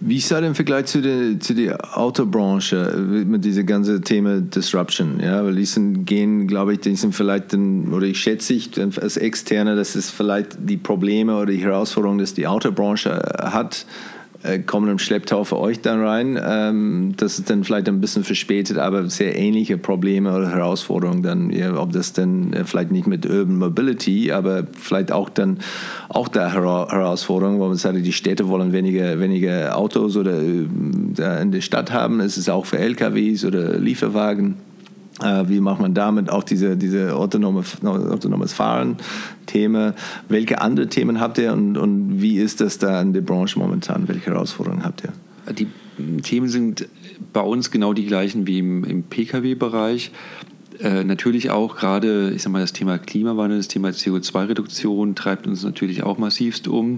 Wie ist das im Vergleich zu der, zu der Autobranche mit diesem ganzen Thema Disruption? Ja, weil die sind, gehen, glaube ich, die sind vielleicht, den, oder ich schätze ich als Externe, dass es vielleicht die Probleme oder die Herausforderungen, die die Autobranche hat, äh, kommen im Schlepptau für euch dann rein. Ähm, das ist dann vielleicht ein bisschen verspätet, aber sehr ähnliche Probleme oder Herausforderungen dann, ja, ob das dann äh, vielleicht nicht mit Urban Mobility, aber vielleicht auch dann auch da Herausforderung, wo man sagt, die Städte wollen weniger, weniger Autos oder äh, in der Stadt haben. Es ist auch für LKWs oder Lieferwagen äh, wie macht man damit auch diese, diese autonome, autonomes Fahren-Themen? Welche andere Themen habt ihr und, und wie ist das da in der Branche momentan? Welche Herausforderungen habt ihr? Die Themen sind bei uns genau die gleichen wie im, im Pkw-Bereich. Äh, natürlich auch gerade, ich sag mal, das Thema Klimawandel, das Thema CO2-Reduktion treibt uns natürlich auch massivst um.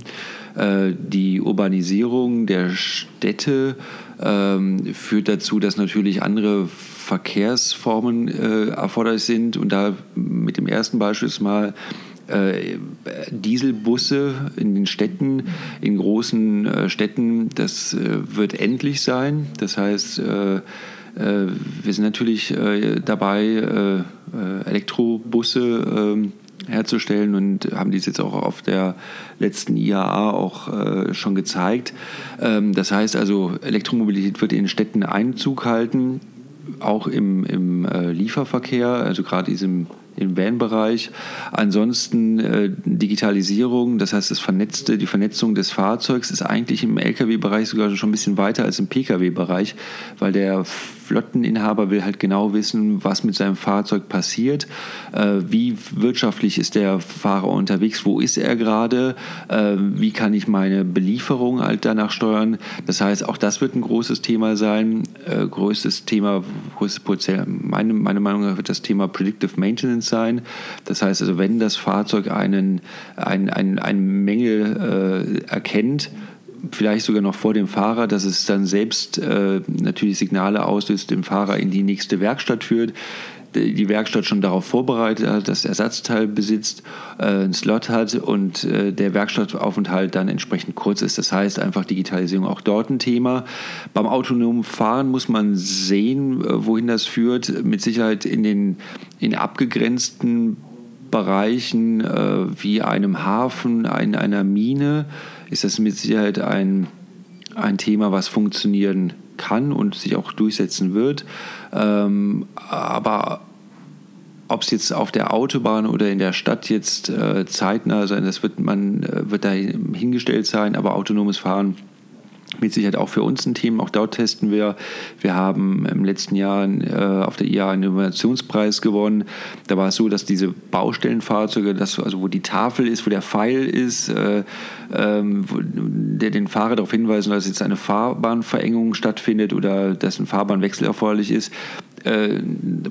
Äh, die Urbanisierung der Städte ähm, führt dazu, dass natürlich andere Verkehrsformen äh, erforderlich sind. Und da mit dem ersten Beispiel mal äh, Dieselbusse in den Städten, in großen äh, Städten, das äh, wird endlich sein. Das heißt, äh, äh, wir sind natürlich dabei, Elektrobusse ähm, herzustellen und haben dies jetzt auch auf der letzten IAA auch schon gezeigt. Ähm, das heißt also, Elektromobilität wird in Städten Einzug halten auch im, im äh, Lieferverkehr, also gerade diesem im Van-Bereich. Ansonsten äh, Digitalisierung, das heißt das Vernetzte, die Vernetzung des Fahrzeugs ist eigentlich im Lkw-Bereich sogar schon ein bisschen weiter als im Pkw-Bereich, weil der Flotteninhaber will halt genau wissen, was mit seinem Fahrzeug passiert, äh, wie wirtschaftlich ist der Fahrer unterwegs, wo ist er gerade, äh, wie kann ich meine Belieferung halt danach steuern. Das heißt, auch das wird ein großes Thema sein. Äh, größtes Thema, größtes Potenzial, meine, meine Meinung nach wird das Thema Predictive Maintenance sein. Das heißt also, wenn das Fahrzeug einen, einen, einen, einen Mängel äh, erkennt, vielleicht sogar noch vor dem Fahrer, dass es dann selbst äh, natürlich Signale auslöst, dem Fahrer in die nächste Werkstatt führt die Werkstatt schon darauf vorbereitet hat, dass Ersatzteil besitzt, äh, einen Slot hat und äh, der Werkstattaufenthalt dann entsprechend kurz ist. Das heißt einfach Digitalisierung auch dort ein Thema. Beim autonomen Fahren muss man sehen, äh, wohin das führt. Mit Sicherheit in den in abgegrenzten Bereichen äh, wie einem Hafen, ein, einer Mine ist das mit Sicherheit ein, ein Thema, was funktionieren kann und sich auch durchsetzen wird. Ähm, aber ob es jetzt auf der Autobahn oder in der Stadt jetzt äh, zeitnah sein, das wird man äh, wird da hingestellt sein, aber autonomes Fahren mit Sicherheit auch für uns ein Thema. Auch dort testen wir. Wir haben im letzten Jahr äh, auf der IA einen Innovationspreis gewonnen. Da war es so, dass diese Baustellenfahrzeuge, das, also wo die Tafel ist, wo der Pfeil ist, äh, ähm, der den Fahrer darauf hinweisen, dass jetzt eine Fahrbahnverengung stattfindet oder dass ein Fahrbahnwechsel erforderlich ist, äh,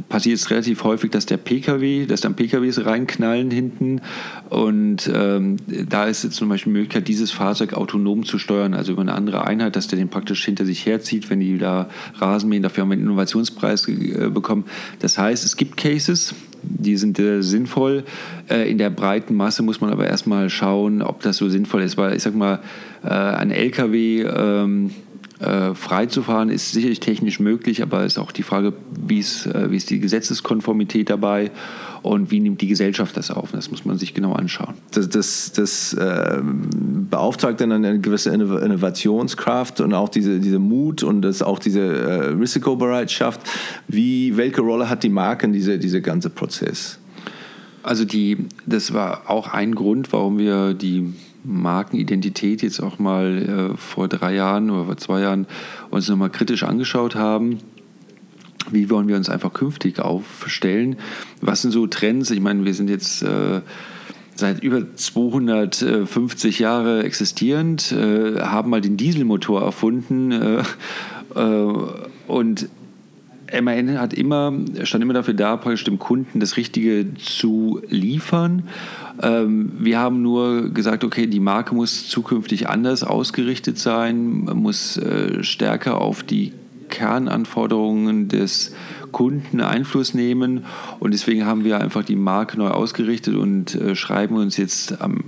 passiert es relativ häufig, dass der PKW, dass dann PKWs reinknallen hinten und ähm, da ist jetzt zum Beispiel die Möglichkeit, dieses Fahrzeug autonom zu steuern, also über eine andere Einheit, dass der den praktisch hinter sich herzieht, wenn die da Rasen mähen. Dafür haben wir einen Innovationspreis äh, bekommen. Das heißt, es gibt Cases, die sind äh, sinnvoll. Äh, in der breiten Masse muss man aber erstmal schauen, ob das so sinnvoll ist, weil ich sag mal, äh, ein LKW ähm, äh, frei zu fahren ist sicherlich technisch möglich, aber es ist auch die Frage, wie ist, äh, wie ist die Gesetzeskonformität dabei und wie nimmt die Gesellschaft das auf? Das muss man sich genau anschauen. Das, das, das äh, beauftragt dann eine gewisse Innovationskraft und auch diese, diese Mut und das auch diese äh, Risikobereitschaft. Wie, welche Rolle hat die Marke in diese, diese ganze Prozess? Also die, das war auch ein Grund, warum wir die Markenidentität jetzt auch mal äh, vor drei Jahren oder vor zwei Jahren uns nochmal kritisch angeschaut haben. Wie wollen wir uns einfach künftig aufstellen? Was sind so Trends? Ich meine, wir sind jetzt äh, seit über 250 Jahre existierend, äh, haben mal den Dieselmotor erfunden äh, äh, und MAN hat immer, stand immer dafür da, praktisch dem Kunden das Richtige zu liefern. Ähm, wir haben nur gesagt, okay, die Marke muss zukünftig anders ausgerichtet sein, muss äh, stärker auf die Kernanforderungen des Kunden Einfluss nehmen. Und deswegen haben wir einfach die Marke neu ausgerichtet und äh, schreiben uns jetzt am,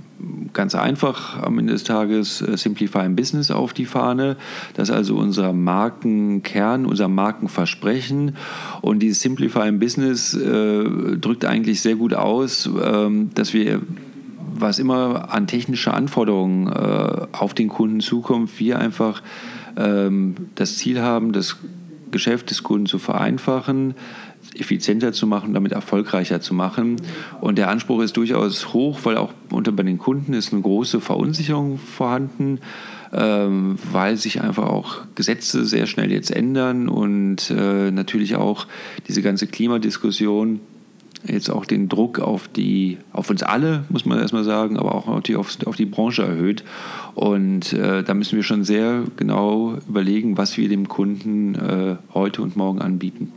ganz einfach am Ende des Tages äh, Simplify Business auf die Fahne. Das ist also unser Markenkern, unser Markenversprechen. Und dieses Simplify Business äh, drückt eigentlich sehr gut aus, ähm, dass wir was immer an technische Anforderungen äh, auf den Kunden zukommt, wir einfach ähm, das Ziel haben, das Geschäft des Kunden zu vereinfachen, effizienter zu machen, damit erfolgreicher zu machen. Und der Anspruch ist durchaus hoch, weil auch unter bei den Kunden ist eine große Verunsicherung vorhanden, ähm, weil sich einfach auch Gesetze sehr schnell jetzt ändern und äh, natürlich auch diese ganze Klimadiskussion jetzt auch den Druck auf die, auf uns alle, muss man erstmal sagen, aber auch auf die, auf, auf die Branche erhöht. Und äh, da müssen wir schon sehr genau überlegen, was wir dem Kunden äh, heute und morgen anbieten.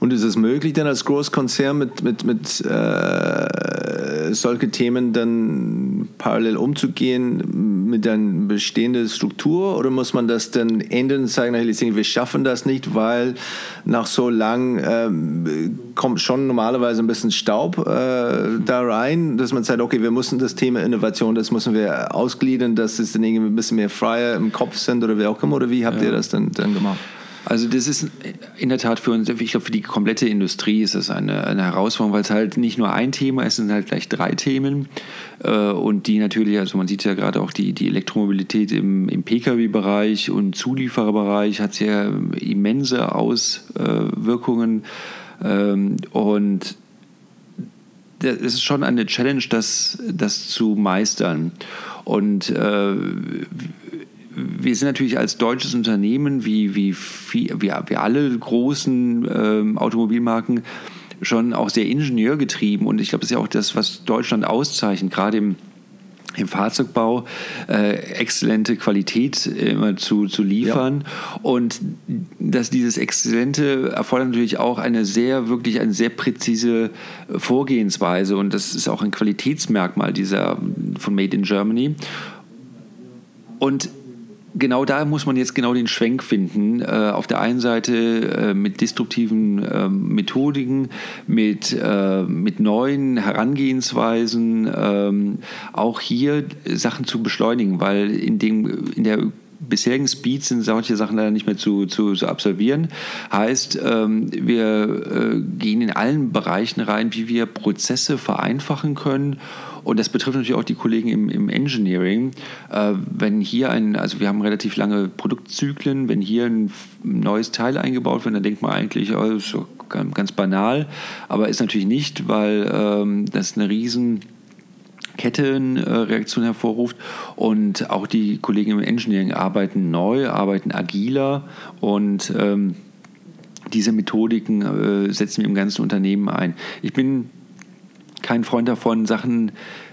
Und ist es möglich, dann als Großkonzern mit, mit, mit äh, solchen Themen dann parallel umzugehen mit einer bestehenden Struktur oder muss man das dann ändern und sagen, wir schaffen das nicht, weil nach so lang ähm, kommt schon normalerweise ein bisschen Staub äh, da rein, dass man sagt, okay, wir müssen das Thema Innovation, das müssen wir ausgliedern, dass es dann irgendwie ein bisschen mehr freier im Kopf sind oder wie auch immer, oder wie habt ja. ihr das dann, dann gemacht? Also das ist in der Tat für uns, ich glaube für die komplette Industrie ist das eine, eine Herausforderung, weil es halt nicht nur ein Thema ist, es sind halt gleich drei Themen äh, und die natürlich, also man sieht ja gerade auch die, die Elektromobilität im, im Pkw-Bereich und Zuliefererbereich hat sehr immense Auswirkungen ähm, und es ist schon eine Challenge, das, das zu meistern. Und äh, wir sind natürlich als deutsches Unternehmen, wie, wie, wie, wie alle großen ähm, Automobilmarken, schon auch sehr ingenieurgetrieben. Und ich glaube, das ist ja auch das, was Deutschland auszeichnet, gerade im im Fahrzeugbau äh, exzellente Qualität immer zu, zu liefern. Ja. Und dass dieses Exzellente erfordert natürlich auch eine sehr, wirklich eine sehr präzise Vorgehensweise. Und das ist auch ein Qualitätsmerkmal dieser von Made in Germany. Und genau da muss man jetzt genau den Schwenk finden. Äh, auf der einen Seite äh, mit destruktiven äh, Methodiken, mit, äh, mit neuen Herangehensweisen, ähm, auch hier Sachen zu beschleunigen, weil in, dem, in der bisherigen Speed sind solche Sachen leider nicht mehr zu, zu, zu absolvieren. Heißt, ähm, wir äh, gehen in allen Bereichen rein, wie wir Prozesse vereinfachen können und das betrifft natürlich auch die Kollegen im, im Engineering. Äh, wenn hier ein, also wir haben relativ lange Produktzyklen, wenn hier ein neues Teil eingebaut wird, dann denkt man eigentlich, oh, das ist ganz banal, aber ist natürlich nicht, weil ähm, das eine riesen Kettenreaktion hervorruft. Und auch die Kollegen im Engineering arbeiten neu, arbeiten agiler und ähm, diese Methodiken äh, setzen wir im ganzen Unternehmen ein. Ich bin kein Freund davon, Sachen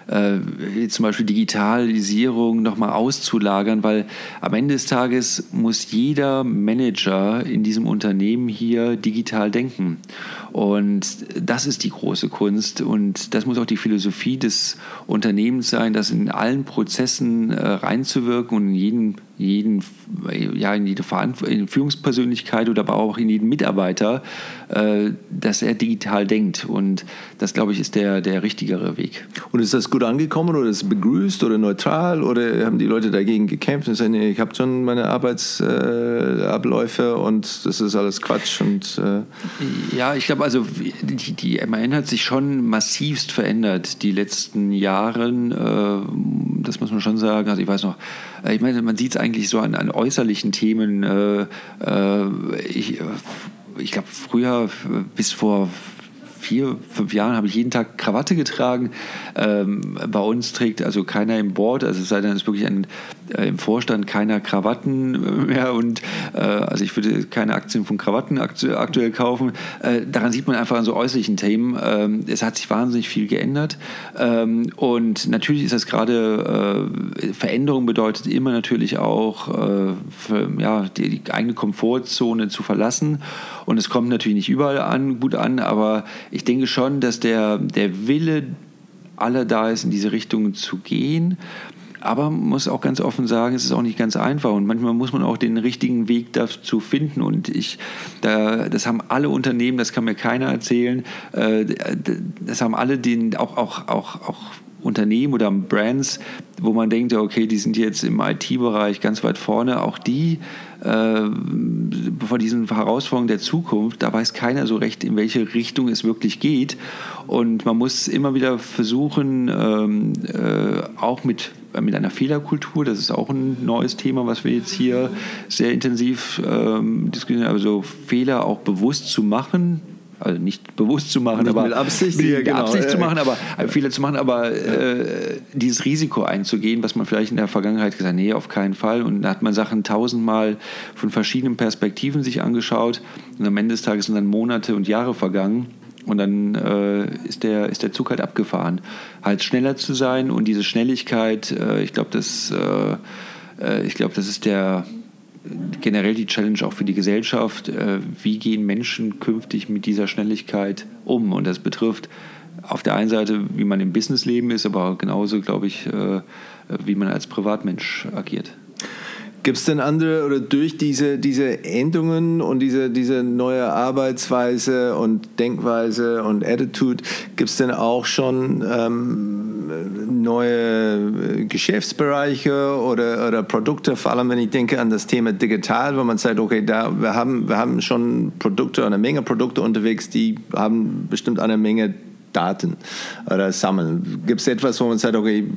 äh, wie zum Beispiel Digitalisierung nochmal auszulagern, weil am Ende des Tages muss jeder Manager in diesem Unternehmen hier digital denken. Und das ist die große Kunst und das muss auch die Philosophie des Unternehmens sein, das in allen Prozessen äh, reinzuwirken und in jeden, jeden, ja, in jede in Führungspersönlichkeit oder aber auch in jeden Mitarbeiter, äh, dass er digital denkt. Und das, glaube ich, ist der, der richtigere Weg. Und ist das gut angekommen oder ist es begrüßt oder neutral oder haben die Leute dagegen gekämpft und sagen, nee, ich habe schon meine Arbeitsabläufe äh, und das ist alles Quatsch und äh ja, ich glaube also die, die MAN hat sich schon massivst verändert die letzten Jahre. Äh, das muss man schon sagen. Also ich weiß noch, äh, ich meine, man sieht es eigentlich so an, an äußerlichen Themen. Äh, ich ich glaube, früher bis vor vier, fünf Jahren habe ich jeden Tag Krawatte getragen. Ähm, bei uns trägt also keiner im Board, also es sei denn, es ist wirklich ein, äh, im Vorstand keiner Krawatten mehr und äh, also ich würde keine Aktien von Krawatten aktu aktuell kaufen. Äh, daran sieht man einfach an so äußerlichen Themen, ähm, es hat sich wahnsinnig viel geändert ähm, und natürlich ist das gerade, äh, Veränderung bedeutet immer natürlich auch, äh, für, ja, die, die eigene Komfortzone zu verlassen und es kommt natürlich nicht überall an, gut an, aber ich denke schon, dass der, der Wille aller da ist, in diese Richtung zu gehen. Aber man muss auch ganz offen sagen, es ist auch nicht ganz einfach und manchmal muss man auch den richtigen Weg dazu finden. Und ich, da, das haben alle Unternehmen, das kann mir keiner erzählen, äh, das haben alle den auch, auch, auch, auch Unternehmen oder Brands, wo man denkt, okay, die sind jetzt im IT-Bereich ganz weit vorne, auch die äh, vor diesen Herausforderungen der Zukunft, da weiß keiner so recht, in welche Richtung es wirklich geht. Und man muss immer wieder versuchen, ähm, äh, auch mit, mit einer Fehlerkultur, das ist auch ein neues Thema, was wir jetzt hier sehr intensiv ähm, diskutieren, also Fehler auch bewusst zu machen, also nicht bewusst zu machen, nicht aber mit Absicht, mit ja, genau. Absicht zu <laughs> machen, aber äh, Fehler zu machen, aber äh, dieses Risiko einzugehen, was man vielleicht in der Vergangenheit gesagt hat, nee, auf keinen Fall. Und da hat man Sachen tausendmal von verschiedenen Perspektiven sich angeschaut und am Ende des Tages sind dann Monate und Jahre vergangen. Und dann äh, ist, der, ist der Zug halt abgefahren. Halt schneller zu sein und diese Schnelligkeit, äh, ich glaube, das, äh, äh glaub, das ist der, generell die Challenge auch für die Gesellschaft, äh, wie gehen Menschen künftig mit dieser Schnelligkeit um? Und das betrifft auf der einen Seite, wie man im Businessleben ist, aber genauso, glaube ich, äh, wie man als Privatmensch agiert. Gibt es denn andere oder durch diese, diese Änderungen und diese, diese neue Arbeitsweise und Denkweise und Attitude, gibt es denn auch schon ähm, neue Geschäftsbereiche oder, oder Produkte, vor allem wenn ich denke an das Thema digital, wo man sagt, okay, da, wir, haben, wir haben schon Produkte, eine Menge Produkte unterwegs, die haben bestimmt eine Menge Daten oder sammeln. Gibt es etwas, wo man sagt, okay,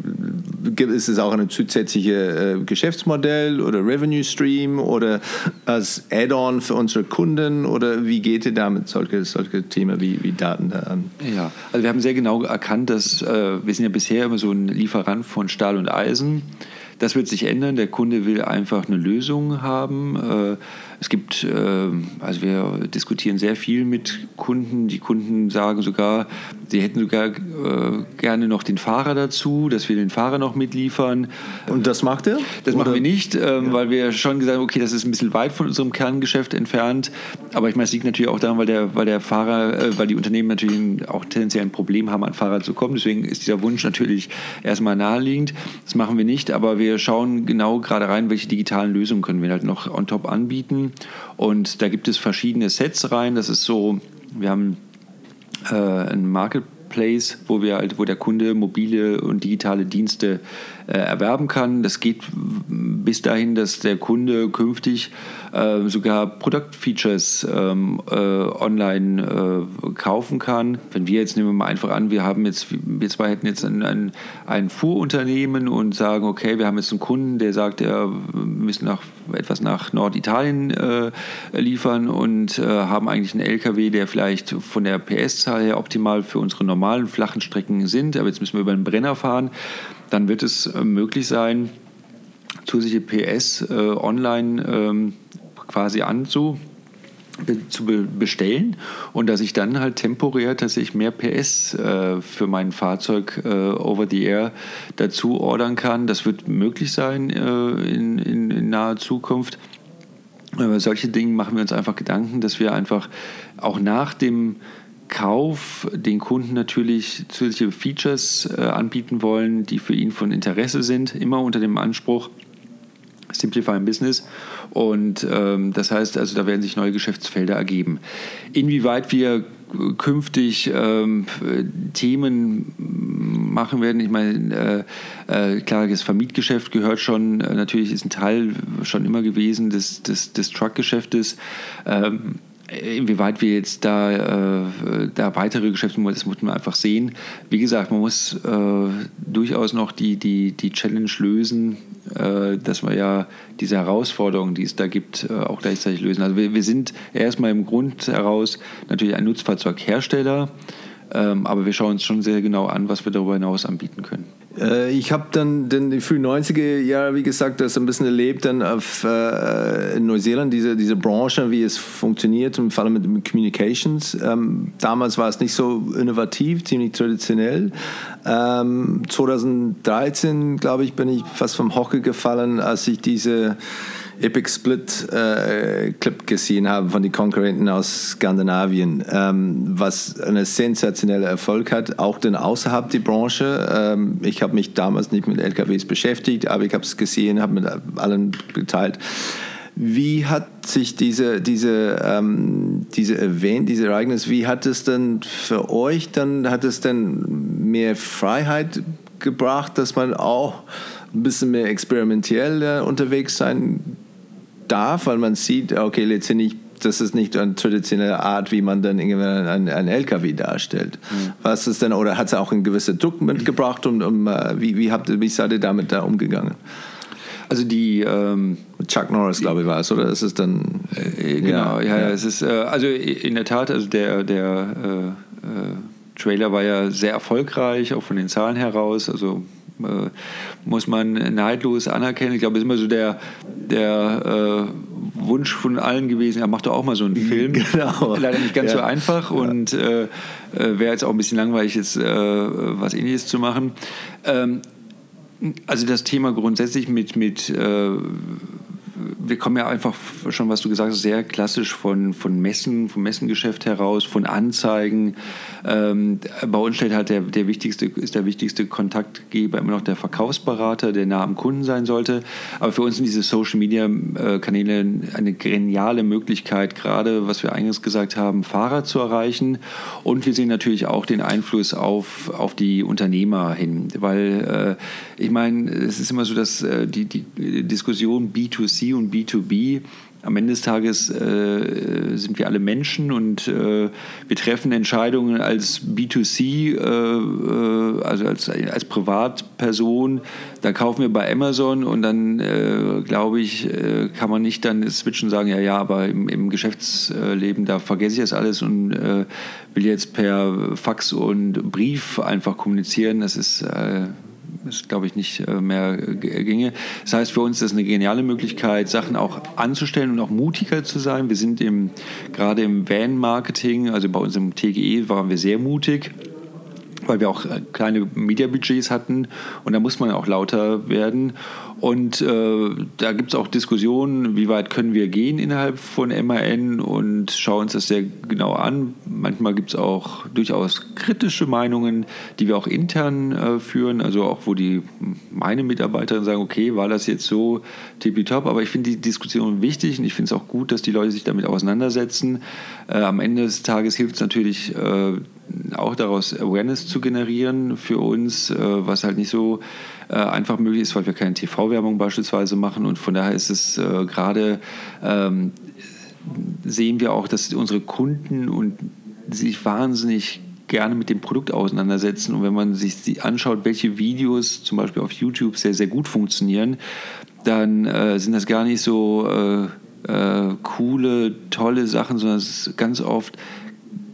ist es auch ein zusätzliches äh, Geschäftsmodell oder Revenue Stream oder als Add-on für unsere Kunden oder wie geht ihr damit solche, solche Themen wie, wie Daten da an? Ja, also wir haben sehr genau erkannt, dass äh, wir sind ja bisher immer so ein Lieferant von Stahl und Eisen. Das wird sich ändern. Der Kunde will einfach eine Lösung haben. Äh, es gibt, äh, also wir diskutieren sehr viel mit Kunden. Die Kunden sagen sogar, sie hätten sogar äh, gerne noch den Fahrer dazu, dass wir den Fahrer noch mitliefern. Und das macht er? Das Oder? machen wir nicht, ähm, weil wir schon gesagt haben, okay, das ist ein bisschen weit von unserem Kerngeschäft entfernt. Aber ich meine, es liegt natürlich auch daran, weil der, weil der Fahrer, weil die Unternehmen natürlich auch tendenziell ein Problem haben, an Fahrer zu kommen. Deswegen ist dieser Wunsch natürlich erstmal naheliegend. Das machen wir nicht, aber wir schauen genau gerade rein, welche digitalen Lösungen können wir halt noch on top anbieten. Und da gibt es verschiedene Sets rein. Das ist so, wir haben äh, ein Marketplace, wo wir halt, wo der Kunde mobile und digitale Dienste äh, erwerben kann. Das geht bis dahin, dass der Kunde künftig äh, sogar Produktfeatures ähm, äh, online kaufen kann. Wenn wir jetzt nehmen wir mal einfach an, wir haben jetzt, wir zwei hätten jetzt ein, ein, ein Fuhrunternehmen und sagen, okay, wir haben jetzt einen Kunden, der sagt, er müssen nach, etwas nach Norditalien liefern und haben eigentlich einen LKW, der vielleicht von der PS-Zahl her optimal für unsere normalen flachen Strecken sind, aber jetzt müssen wir über einen Brenner fahren dann wird es äh, möglich sein, zusätzliche PS äh, online ähm, quasi anzu zu bestellen und dass ich dann halt temporär tatsächlich mehr PS äh, für mein Fahrzeug äh, over the air dazu ordern kann. Das wird möglich sein äh, in, in, in, naher Zukunft. Über solche Dinge machen wir uns einfach Gedanken, dass wir einfach auch nach dem Kauf den Kunden natürlich zusätzliche Features äh, anbieten wollen, die für ihn von Interesse sind, immer unter dem Anspruch Simplify Business. Und ähm, das heißt also, da werden sich neue Geschäftsfelder ergeben. Inwieweit wir künftig ähm, Themen machen werden. Ich meine, äh, äh, klar, das Vermietgeschäft gehört schon, äh, natürlich ist ein Teil schon immer gewesen des, des, des Truckgeschäftes. Ähm, inwieweit wir jetzt da, äh, da weitere Geschäftsmodelle, das muss man einfach sehen. Wie gesagt, man muss äh, durchaus noch die, die, die Challenge lösen, äh, dass wir ja diese Herausforderungen, die es da gibt, äh, auch gleichzeitig lösen. Also wir, wir sind erstmal im Grund heraus natürlich ein Nutzfahrzeughersteller, ähm, aber wir schauen uns schon sehr genau an, was wir darüber hinaus anbieten können. Äh, ich habe dann die frühen 90er Jahre, wie gesagt, das ein bisschen erlebt, dann auf äh, in Neuseeland, diese, diese Branche, wie es funktioniert, im Falle mit, mit Communications. Ähm, damals war es nicht so innovativ, ziemlich traditionell. Ähm, 2013, glaube ich, bin ich fast vom Hocker gefallen, als ich diese Epic Split äh, Clip gesehen habe von den Konkurrenten aus Skandinavien, ähm, was einen sensationellen Erfolg hat, auch denn außerhalb der Branche. Ähm, ich habe mich damals nicht mit LKWs beschäftigt, aber ich habe es gesehen, habe mit allen geteilt. Wie hat sich diese, diese, ähm, diese Event, dieses Ereignis, wie hat es denn für euch dann, hat es denn mehr Freiheit gebracht, dass man auch ein bisschen mehr experimentell äh, unterwegs sein darf, weil man sieht, okay, letztendlich das ist nicht eine traditionelle Art, wie man dann einen, einen LKW darstellt. Mhm. Was ist denn, oder hat es auch einen gewissen Druck mitgebracht und um, äh, wie, wie, habt, wie seid ihr damit da umgegangen? Also die ähm, Chuck Norris, glaube ich, war es, oder ist es dann? Äh, genau, ja, ja, ja, es ist äh, also in der Tat, also der der äh, äh Trailer war ja sehr erfolgreich, auch von den Zahlen heraus. Also äh, muss man neidlos anerkennen. Ich glaube, es ist immer so der, der äh, Wunsch von allen gewesen, er macht doch auch mal so einen Film. Genau. <laughs> Leider nicht ganz ja. so einfach und äh, äh, wäre jetzt auch ein bisschen langweilig, jetzt äh, was ähnliches zu machen. Ähm, also das Thema grundsätzlich mit, mit äh, wir kommen ja einfach schon, was du gesagt hast, sehr klassisch von, von Messen, vom Messengeschäft heraus, von Anzeigen. Ähm, bei uns steht halt der, der wichtigste, ist der wichtigste Kontaktgeber immer noch der Verkaufsberater, der nah am Kunden sein sollte. Aber für uns sind diese Social Media äh, Kanäle eine geniale Möglichkeit, gerade was wir eingangs gesagt haben, Fahrer zu erreichen. Und wir sehen natürlich auch den Einfluss auf, auf die Unternehmer hin. Weil äh, ich meine, es ist immer so, dass äh, die, die Diskussion B2C und B2B am Ende des Tages äh, sind wir alle Menschen und äh, wir treffen Entscheidungen als B2C, äh, äh, also als, als Privatperson. Da kaufen wir bei Amazon und dann, äh, glaube ich, äh, kann man nicht dann switchen und sagen, ja, ja, aber im, im Geschäftsleben, da vergesse ich das alles und will jetzt per Fax und Brief einfach kommunizieren. Das ist es, glaube ich, nicht äh, mehr ginge. Das heißt, für uns ist das eine geniale Möglichkeit, Sachen auch anzustellen und auch mutiger zu sein. Wir sind im, gerade im Van-Marketing, also bei uns im TGE, waren wir sehr mutig weil wir auch äh, kleine Mediabudgets hatten und da muss man auch lauter werden. Und äh, da gibt es auch Diskussionen, wie weit können wir gehen innerhalb von MAN und schauen uns das sehr genau an. Manchmal gibt es auch durchaus kritische Meinungen, die wir auch intern äh, führen, also auch wo die meine Mitarbeiter sagen, okay, war das jetzt so tippitopp, aber ich finde die Diskussion wichtig und ich finde es auch gut, dass die Leute sich damit auseinandersetzen. Äh, am Ende des Tages hilft es natürlich äh, auch daraus Awareness zu generieren für uns, äh, was halt nicht so äh, einfach möglich ist, weil wir keine TV-Werbung beispielsweise machen. Und von daher ist es äh, gerade, ähm, sehen wir auch, dass unsere Kunden und sich wahnsinnig gerne mit dem Produkt auseinandersetzen. Und wenn man sich anschaut, welche Videos zum Beispiel auf YouTube sehr, sehr gut funktionieren, dann äh, sind das gar nicht so äh, äh, coole, tolle Sachen, sondern es ist ganz oft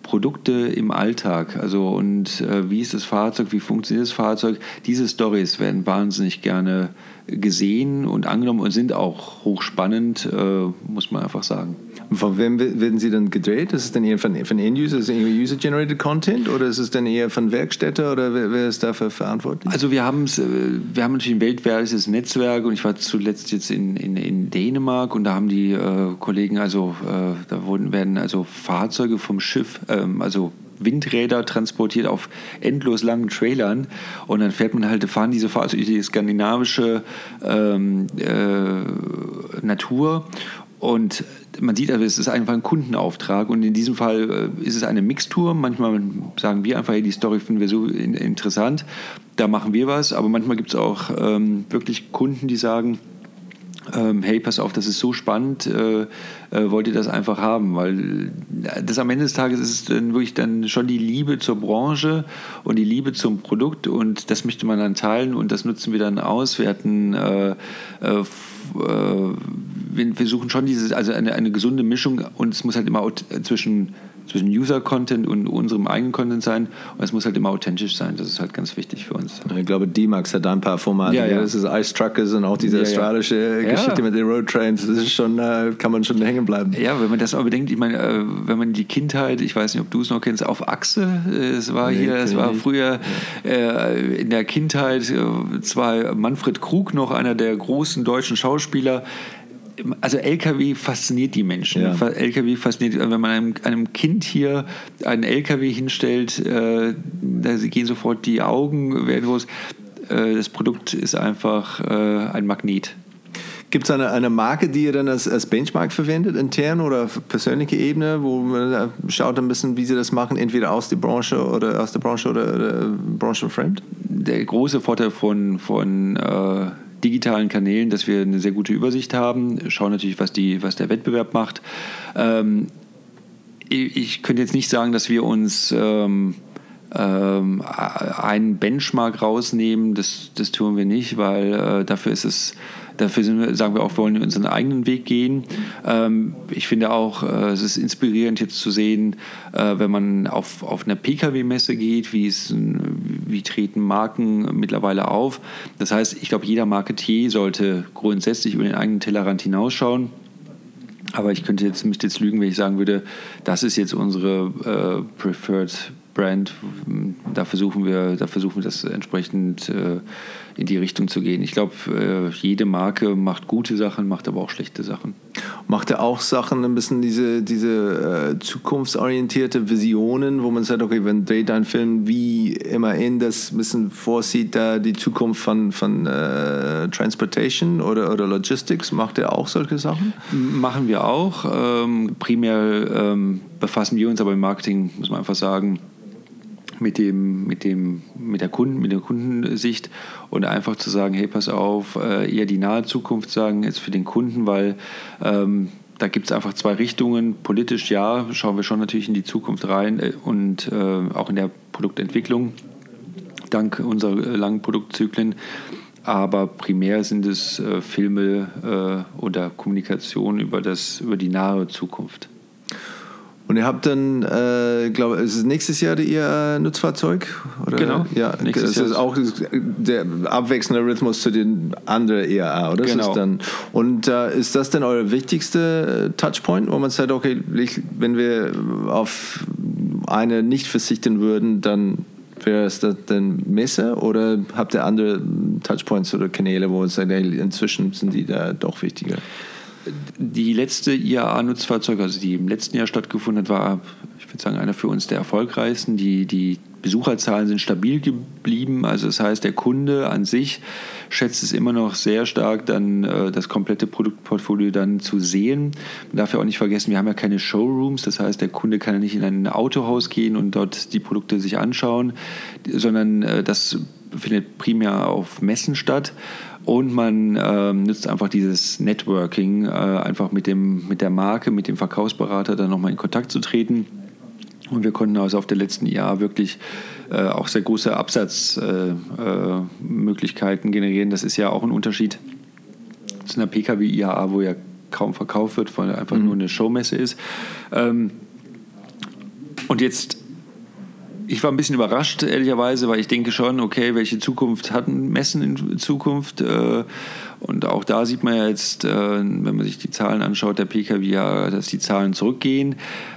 Produkte im Alltag. Also und äh, wie ist das Fahrzeug, wie funktioniert das Fahrzeug? Diese Stories werden wahnsinnig gerne gesehen und angenommen und sind auch hochspannend, äh, muss man einfach sagen. Von wem werden sie dann gedreht? Ist es dann eher von, von End-User, es User-Generated Content oder ist es dann eher von Werkstätte oder wer, wer ist dafür verantwortlich? Also wir, äh, wir haben natürlich ein weltweites Netzwerk und ich war zuletzt jetzt in, in, in Dänemark und da haben die äh, Kollegen, also äh, da wurden, werden also Fahrzeuge vom Schiff, ähm, also Windräder transportiert auf endlos langen Trailern und dann fährt man halt, fahren diese Fahrzeuge die skandinavische ähm, äh, Natur und man sieht also, es ist einfach ein Kundenauftrag und in diesem Fall äh, ist es eine Mixtur. Manchmal sagen wir einfach, hey, die Story finden wir so interessant, da machen wir was, aber manchmal gibt es auch ähm, wirklich Kunden, die sagen, ähm, hey, pass auf, das ist so spannend, äh, äh, wollt ihr das einfach haben? Weil äh, das am Ende des Tages ist dann wirklich dann schon die Liebe zur Branche und die Liebe zum Produkt und das möchte man dann teilen und das nutzen wir dann aus. Wir hatten äh, äh, wir, suchen schon diese, also eine, eine gesunde Mischung und es muss halt immer zwischen zwischen User-Content und unserem eigenen Content sein. Und es muss halt immer authentisch sein. Das ist halt ganz wichtig für uns. Ich glaube, D-Max hat da ein paar Formate. Ja, ja. Das ist Ice Truckers und auch diese ja, australische ja. Geschichte mit den Road Trains. Das ist schon, äh, kann man schon hängen bleiben. Ja, wenn man das aber bedenkt, ich meine, äh, wenn man die Kindheit, ich weiß nicht, ob du es noch kennst, auf Achse, äh, es war nee, hier, es war früher in der Kindheit zwar Manfred Krug noch einer der großen deutschen Schauspieler, also LKW fasziniert die Menschen. Ja. LKW fasziniert, wenn man einem, einem, Kind hier einen LKW hinstellt, äh, da gehen sofort die Augen werden groß. Äh, das Produkt ist einfach äh, ein Magnet. Gibt es eine, eine Marke, die ihr dann als, als Benchmark verwendet, intern oder auf persönliche Ebene, wo man schaut ein bisschen, wie sie das machen, entweder aus der Branche oder aus der Branche oder, oder branchenfremd? Der große Vorteil von, von äh, digitalen Kanälen, dass wir eine sehr gute Übersicht haben, schauen natürlich, was, die, was der Wettbewerb macht. Ähm, ich könnte jetzt nicht sagen, dass wir uns ähm, ähm, einen Benchmark rausnehmen, das, das tun wir nicht, weil äh, dafür ist es, dafür wir, sagen wir auch, wir wollen unseren eigenen Weg gehen. Ähm, ich finde auch, äh, es ist inspirierend jetzt zu sehen, äh, wenn man auf, auf einer Pkw-Messe geht, wie, es, wie treten Marken mittlerweile auf. Das heißt, ich glaube, jeder Marketier sollte grundsätzlich über den eigenen Tellerrand hinausschauen. Aber ich könnte jetzt, müsste jetzt lügen, wenn ich sagen würde, das ist jetzt unsere äh, Preferred Brand, da versuchen wir, da versuchen wir das entsprechend äh, in die Richtung zu gehen. Ich glaube, äh, jede Marke macht gute Sachen, macht aber auch schlechte Sachen. Macht er auch Sachen, ein bisschen diese, diese äh, zukunftsorientierte Visionen, wo man sagt, okay, wenn dreht ein Film wie immerhin das ein bisschen vorsieht, da die Zukunft von, von äh, Transportation oder, oder Logistics, macht er auch solche Sachen? Machen wir auch. Ähm, primär ähm, befassen wir uns aber im Marketing, muss man einfach sagen, mit, dem, mit, dem, mit, der Kunden, mit der Kundensicht und einfach zu sagen, hey, pass auf, äh, eher die nahe Zukunft sagen, jetzt für den Kunden, weil ähm, da gibt es einfach zwei Richtungen. Politisch ja, schauen wir schon natürlich in die Zukunft rein äh, und äh, auch in der Produktentwicklung, dank unserer langen Produktzyklen. Aber primär sind es äh, Filme äh, oder Kommunikation über, das, über die nahe Zukunft. Und ihr habt dann, äh, glaube ist es nächstes Jahr ihr äh, Nutzfahrzeug? Oder? Genau. Ja, nächstes das ist auch der abwechselnde Rhythmus zu den anderen ERA, oder? Genau. Dann, und äh, ist das denn euer wichtigste äh, Touchpoint, wo man sagt, okay, wenn wir auf eine nicht verzichten würden, dann wäre es das denn Messe oder habt ihr andere Touchpoints oder Kanäle, wo es sagt, inzwischen sind die da doch wichtiger? Die letzte IAA-Nutzfahrzeug, also die im letzten Jahr stattgefunden hat, war, ich würde sagen, einer für uns der erfolgreichsten. Die, die Besucherzahlen sind stabil geblieben. Also das heißt, der Kunde an sich schätzt es immer noch sehr stark, dann äh, das komplette Produktportfolio dann zu sehen. Man darf ja auch nicht vergessen, wir haben ja keine Showrooms. Das heißt, der Kunde kann ja nicht in ein Autohaus gehen und dort die Produkte sich anschauen, sondern äh, das findet primär auf Messen statt. Und man ähm, nutzt einfach dieses Networking, äh, einfach mit, dem, mit der Marke, mit dem Verkaufsberater dann nochmal in Kontakt zu treten. Und wir konnten also auf der letzten Jahr wirklich äh, auch sehr große Absatzmöglichkeiten äh, äh generieren. Das ist ja auch ein Unterschied zu einer PKW-IAA, wo ja kaum verkauft wird, weil einfach mhm. nur eine Showmesse ist. Ähm, und jetzt ich war ein bisschen überrascht, ehrlicherweise, weil ich denke schon, okay, welche Zukunft hatten Messen in Zukunft? Äh, und auch da sieht man ja jetzt, äh, wenn man sich die Zahlen anschaut, der PKW ja, dass die Zahlen zurückgehen.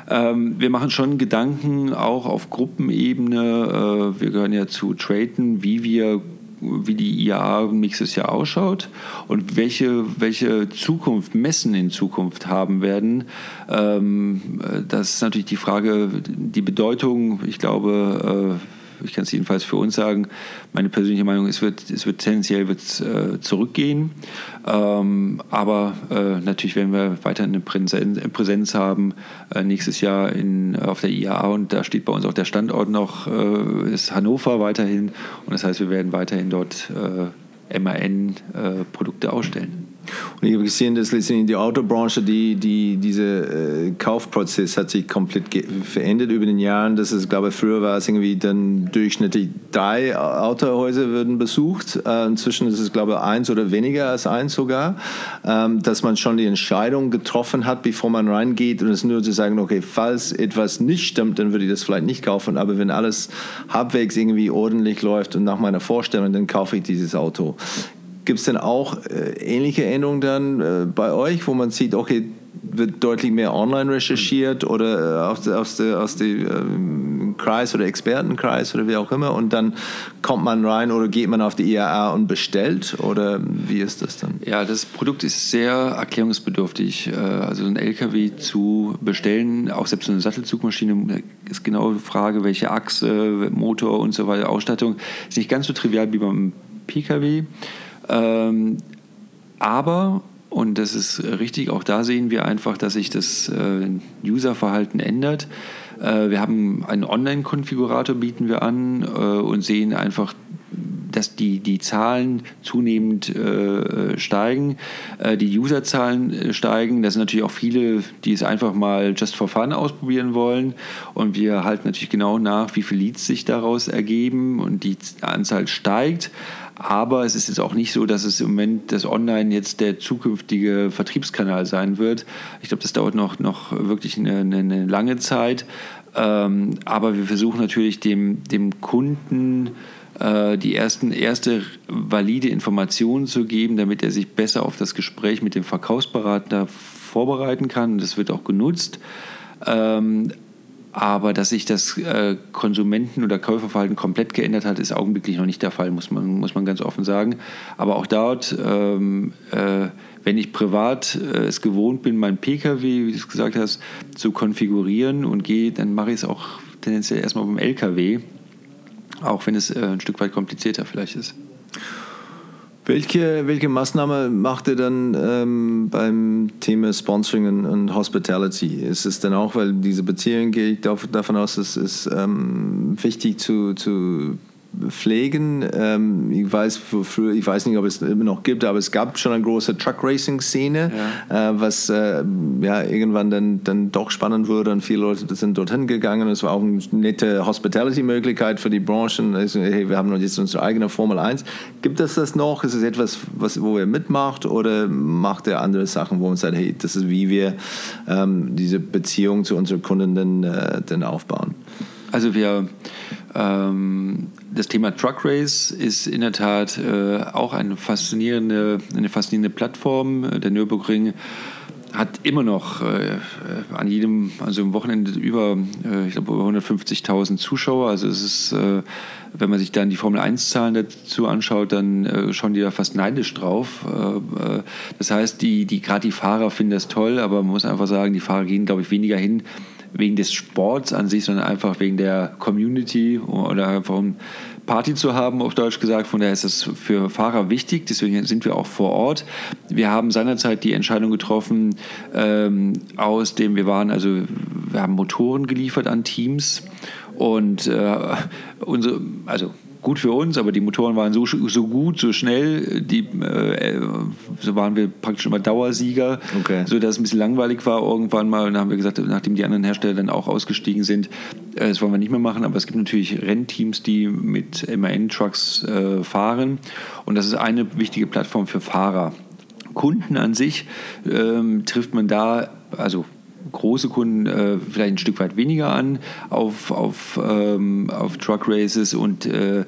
Ähm, wir machen schon Gedanken auch auf Gruppenebene. Äh, wir gehören ja zu Traden, wie wir wie die IAA nächstes Jahr ausschaut und welche, welche Zukunft Messen in Zukunft haben werden. Ähm, das ist natürlich die Frage, die Bedeutung, ich glaube, äh, ich kann es jedenfalls für uns sagen, meine persönliche Meinung, es wird, es wird tendenziell wird's, äh, zurückgehen. Ähm, aber äh, natürlich werden wir weiter eine Präsenz, Präsenz haben äh, nächstes Jahr in, auf der IAA und da steht bei uns auch der Standort noch, äh, ist Hannover weiterhin. Und das heißt, wir werden weiterhin dort äh, MAN-Produkte äh, ausstellen. Und ich habe gesehen, dass letztendlich die Autobranche, die, die, dieser äh, Kaufprozess hat sich komplett verändert über den Jahren. Das ist, glaube ich, früher war es irgendwie dann durchschnittlich drei Autohäuser würden besucht. Äh, inzwischen ist es, glaube ich, eins oder weniger als eins sogar. Ähm, dass man schon die Entscheidung getroffen hat, bevor man reingeht und es nur zu sagen, okay, falls etwas nicht stimmt, dann würde ich das vielleicht nicht kaufen. Aber wenn alles halbwegs irgendwie ordentlich läuft und nach meiner Vorstellung, dann kaufe ich dieses Auto. Gibt es denn auch äh, ähnliche Änderungen dann äh, bei euch, wo man sieht, okay, wird deutlich mehr online recherchiert oder äh, aus, aus, aus dem ähm, Kreis oder Expertenkreis oder wie auch immer und dann kommt man rein oder geht man auf die IAA und bestellt oder wie ist das dann? Ja, das Produkt ist sehr erklärungsbedürftig. Äh, also ein LKW zu bestellen, auch selbst eine Sattelzugmaschine, ist genau die Frage, welche Achse, Motor und so weiter, Ausstattung, ist nicht ganz so trivial wie beim PKW. Ähm, aber Und das ist richtig. Auch da sehen wir einfach, dass sich das äh, Userverhalten ändert. Äh, wir haben einen Online-Konfigurator, bieten wir an äh, und sehen einfach, dass die, die Zahlen zunehmend äh, steigen, äh, die Userzahlen äh, steigen. Das sind natürlich auch viele, die es einfach mal just for fun ausprobieren wollen. Und wir halten natürlich genau nach, wie viele Leads sich daraus ergeben und die Anzahl steigt. Aber es ist jetzt auch nicht so, dass es im Moment das Online jetzt der zukünftige Vertriebskanal sein wird. Ich glaube, das dauert noch, noch wirklich eine, eine lange Zeit. Ähm, aber wir versuchen natürlich dem, dem Kunden die ersten, erste valide Informationen zu geben, damit er sich besser auf das Gespräch mit dem Verkaufsberater vorbereiten kann. Das wird auch genutzt. Ähm, aber dass sich das äh, Konsumenten- oder Käuferverhalten komplett geändert hat, ist augenblicklich noch nicht der Fall, muss man, muss man ganz offen sagen. Aber auch dort, ähm, äh, wenn ich privat äh, es gewohnt bin, mein Pkw, wie du es gesagt hast, zu konfigurieren und gehe, dann mache ich es auch tendenziell erstmal beim Lkw, auch wenn es äh, ein Stück weit komplizierter vielleicht ist. Welche, welche Maßnahme macht ihr dann ähm, beim Thema Sponsoring und, und, Hospitality? Ist es dann auch, weil diese Beziehung gehe ich davon aus, es ist ähm, wichtig zu, zu pflegen. Ähm, ich weiß, früher, ich weiß nicht, ob es immer noch gibt, aber es gab schon eine große Truck Racing Szene, ja. äh, was äh, ja irgendwann dann, dann doch spannend wurde und viele Leute sind dorthin gegangen. Es war auch eine nette Hospitality Möglichkeit für die Branchen. Also, hey, wir haben jetzt unsere eigene Formel 1. Gibt es das noch? Ist es etwas, was, wo ihr mitmacht oder macht ihr andere Sachen, wo man sagt, hey, das ist wie wir ähm, diese Beziehung zu unseren Kunden dann, äh, dann aufbauen? Also wir das Thema Truck Race ist in der Tat äh, auch eine faszinierende, eine faszinierende Plattform. Der Nürburgring hat immer noch äh, an jedem, also im Wochenende über, äh, ich glaube, über 150.000 Zuschauer. Also es ist, äh, wenn man sich dann die Formel 1-Zahlen dazu anschaut, dann äh, schauen die da fast neidisch drauf. Äh, äh, das heißt, die, die, gerade die Fahrer finden das toll, aber man muss einfach sagen, die Fahrer gehen, glaube ich, weniger hin, wegen des Sports an sich, sondern einfach wegen der Community oder einfach um Party zu haben, auf Deutsch gesagt. Von daher ist es für Fahrer wichtig, deswegen sind wir auch vor Ort. Wir haben seinerzeit die Entscheidung getroffen, ähm, aus dem wir waren, also wir haben Motoren geliefert an Teams und äh, unsere, also gut für uns, aber die Motoren waren so, so gut, so schnell, die, äh, so waren wir praktisch immer Dauersieger, okay. so dass es ein bisschen langweilig war irgendwann mal. Und dann haben wir gesagt, nachdem die anderen Hersteller dann auch ausgestiegen sind, äh, das wollen wir nicht mehr machen, aber es gibt natürlich Rennteams, die mit MAN-Trucks äh, fahren und das ist eine wichtige Plattform für Fahrer. Kunden an sich ähm, trifft man da, also große Kunden äh, vielleicht ein Stück weit weniger an auf, auf, ähm, auf Truck Races und äh,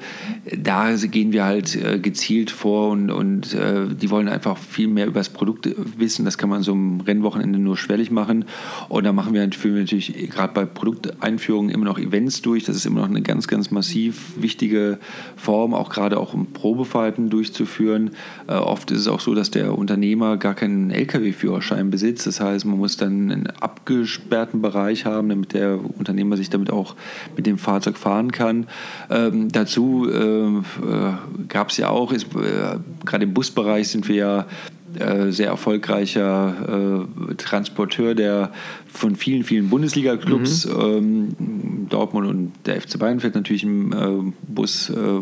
da gehen wir halt äh, gezielt vor und, und äh, die wollen einfach viel mehr über das Produkt wissen. Das kann man so am Rennwochenende nur schwellig machen und da machen wir, natürlich gerade bei Produkteinführungen immer noch Events durch. Das ist immer noch eine ganz, ganz massiv wichtige Form, auch gerade auch um Probefahrten durchzuführen. Äh, oft ist es auch so, dass der Unternehmer gar keinen Lkw-Führerschein besitzt. Das heißt, man muss dann einen abgesperrten Bereich haben, damit der Unternehmer sich damit auch mit dem Fahrzeug fahren kann. Ähm, dazu äh, äh gab es ja auch, ist, äh, gerade im Busbereich sind wir ja äh, sehr erfolgreicher äh, Transporteur der von vielen, vielen Bundesliga-Clubs. Mhm. Ähm, Dortmund und der FC Bayern fährt natürlich im äh, Bus äh,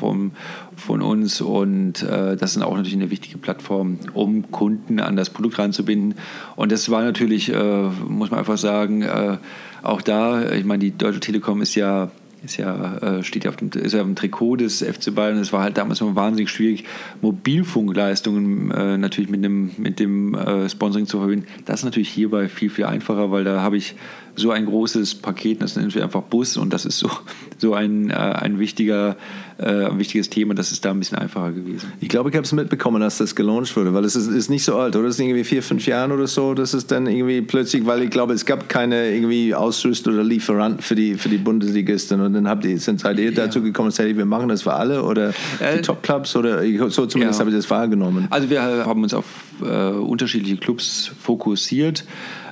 vom, von uns und äh, das ist auch natürlich eine wichtige Plattform, um Kunden an das Produkt ranzubinden. Und das war natürlich, äh, muss man einfach sagen, äh, auch da, ich meine, die Deutsche Telekom ist ja ist ja, äh, steht ja auf dem, ist ja auf dem Trikot des FC Bayern. Es war halt damals immer wahnsinnig schwierig, Mobilfunkleistungen äh, natürlich mit dem, mit dem äh, Sponsoring zu verbinden. Das ist natürlich hierbei viel, viel einfacher, weil da habe ich so ein großes Paket, das nennen wir einfach Bus und das ist so, so ein, äh, ein, wichtiger, äh, ein wichtiges Thema, das ist da ein bisschen einfacher gewesen. Ich glaube, ich habe es mitbekommen, als das gelauncht wurde, weil es ist, ist, nicht so alt, oder? Das ist irgendwie vier, fünf Jahre oder so, das ist dann irgendwie plötzlich, weil ich glaube, es gab keine irgendwie Ausrüster oder Lieferanten für die, für die Bundesligisten und dann habt ihr, sind seid ihr dazu gekommen, dass wir machen das für alle oder äh, die Top-Clubs oder so zumindest ja. habe ich das wahrgenommen. Also wir haben uns auf äh, unterschiedliche Clubs fokussiert.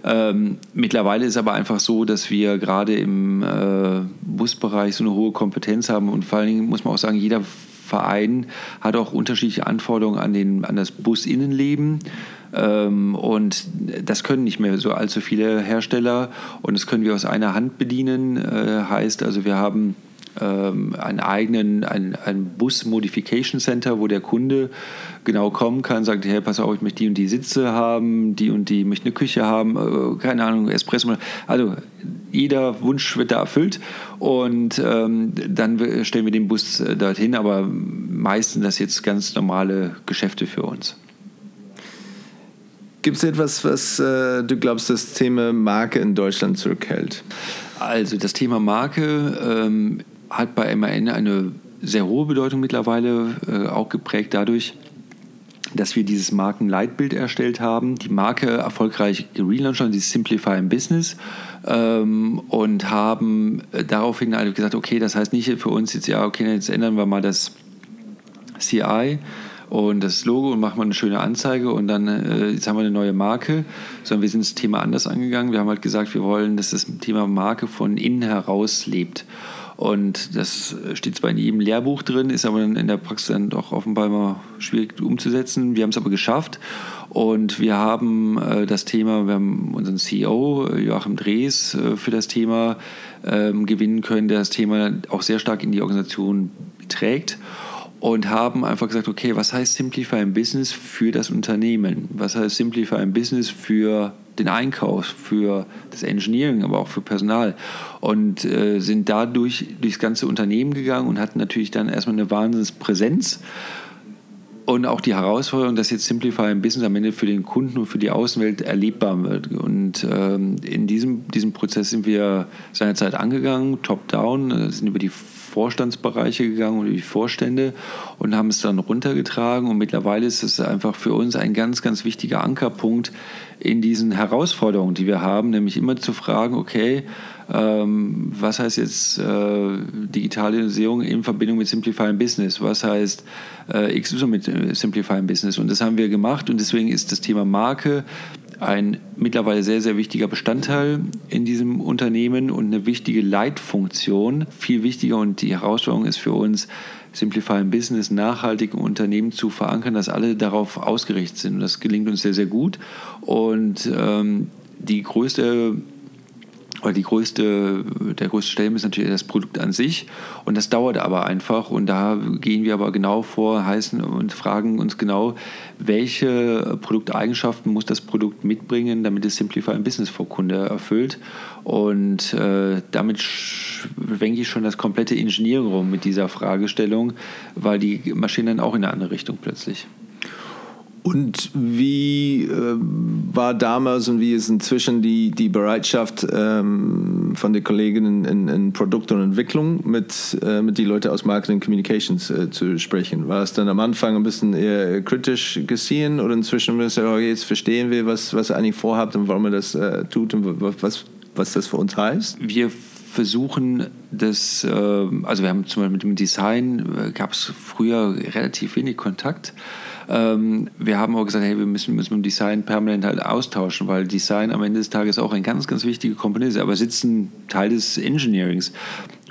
Ähm, mittlerweile ist aber einfach so, dass wir gerade im äh, Busbereich so eine hohe Kompetenz haben und vor allen Dingen muss man auch sagen, jeder vereinen, hat auch unterschiedliche Anforderungen an, den, an das Businnenleben. Ähm, und das können nicht mehr so allzu viele Hersteller und das können wir aus einer Hand bedienen. Äh, heißt also, wir haben ähm, einen eigenen, ein, ein Bus Modification Center, wo der Kunde genau kommen kann, sagt, hey, pass auf, ich möchte die und die Sitze haben, die und die möchte eine Küche haben, äh, keine Ahnung, Espresso. Also jeder Wunsch wird da erfüllt und ähm, dann stellen wir den Bus äh, dorthin, aber meistens das jetzt ganz normale Geschäfte für uns. Gibt es etwas, was äh, du glaubst, das Thema Marke in Deutschland zurückhält? Also das Thema Marke ähm, hat bei MAN eine sehr hohe Bedeutung mittlerweile, äh, auch geprägt dadurch, dass wir dieses Markenleitbild erstellt haben, die Marke erfolgreich gelauncht haben, die Simplify im Business ähm, und haben daraufhin halt gesagt, okay, das heißt nicht für uns jetzt, ja, okay, jetzt ändern wir mal das CI, und das Logo und machen wir eine schöne Anzeige und dann äh, jetzt haben wir eine neue Marke, sondern wir sind das Thema anders angegangen. Wir haben halt gesagt, wir wollen, dass das Thema Marke von innen heraus lebt. Und das steht zwar in jedem Lehrbuch drin, ist aber in der Praxis dann doch offenbar immer schwierig umzusetzen. Wir haben es aber geschafft und wir haben äh, das Thema, wir haben unseren CEO äh, Joachim Drees äh, für das Thema ähm, gewinnen können, der das Thema auch sehr stark in die Organisation trägt und haben einfach gesagt, okay, was heißt Simplify im Business für das Unternehmen? Was heißt Simplify im Business für den Einkauf, für das Engineering, aber auch für Personal und äh, sind dadurch durchs ganze Unternehmen gegangen und hatten natürlich dann erstmal eine Wahnsinnspräsenz und auch die Herausforderung, dass jetzt Simplify im Business am Ende für den Kunden und für die Außenwelt erlebbar wird. Und ähm, in diesem, diesem Prozess sind wir seinerzeit angegangen, top-down, äh, sind über die Vorstandsbereiche gegangen und die Vorstände und haben es dann runtergetragen. Und mittlerweile ist es einfach für uns ein ganz, ganz wichtiger Ankerpunkt in diesen Herausforderungen, die wir haben, nämlich immer zu fragen, okay, ähm, was heißt jetzt äh, Digitalisierung in Verbindung mit Simplifying Business? Was heißt äh, XY mit Simplifying Business? Und das haben wir gemacht und deswegen ist das Thema Marke ein mittlerweile sehr, sehr wichtiger Bestandteil in diesem Unternehmen und eine wichtige Leitfunktion. Viel wichtiger und die Herausforderung ist für uns, Simplify Business nachhaltig im Unternehmen zu verankern, dass alle darauf ausgerichtet sind. Und das gelingt uns sehr, sehr gut. Und ähm, die größte weil die größte, der größte Stellenwert ist natürlich das Produkt an sich. Und das dauert aber einfach. Und da gehen wir aber genau vor, heißen und fragen uns genau, welche Produkteigenschaften muss das Produkt mitbringen, damit es Simplify ein Business vor Kunde erfüllt. Und äh, damit schwenke ich schon das komplette Engineering rum mit dieser Fragestellung, weil die Maschinen dann auch in eine andere Richtung plötzlich. Und wie äh, war damals und wie ist inzwischen die, die Bereitschaft ähm, von den Kolleginnen in, in Produkt und Entwicklung mit, äh, mit den Leuten aus Marketing Communications äh, zu sprechen? War es dann am Anfang ein bisschen eher kritisch gesehen oder inzwischen müssen wir jetzt verstehen wir, was, was ihr eigentlich vorhabt und warum ihr das äh, tut und was, was das für uns heißt? Wir versuchen das, äh, also wir haben zum Beispiel mit dem Design, äh, gab es früher relativ wenig Kontakt. Ähm, wir haben auch gesagt, hey, wir müssen, müssen mit dem Design permanent halt austauschen, weil Design am Ende des Tages auch eine ganz, ganz wichtige Komponente ist, aber es ist ein Teil des Engineerings.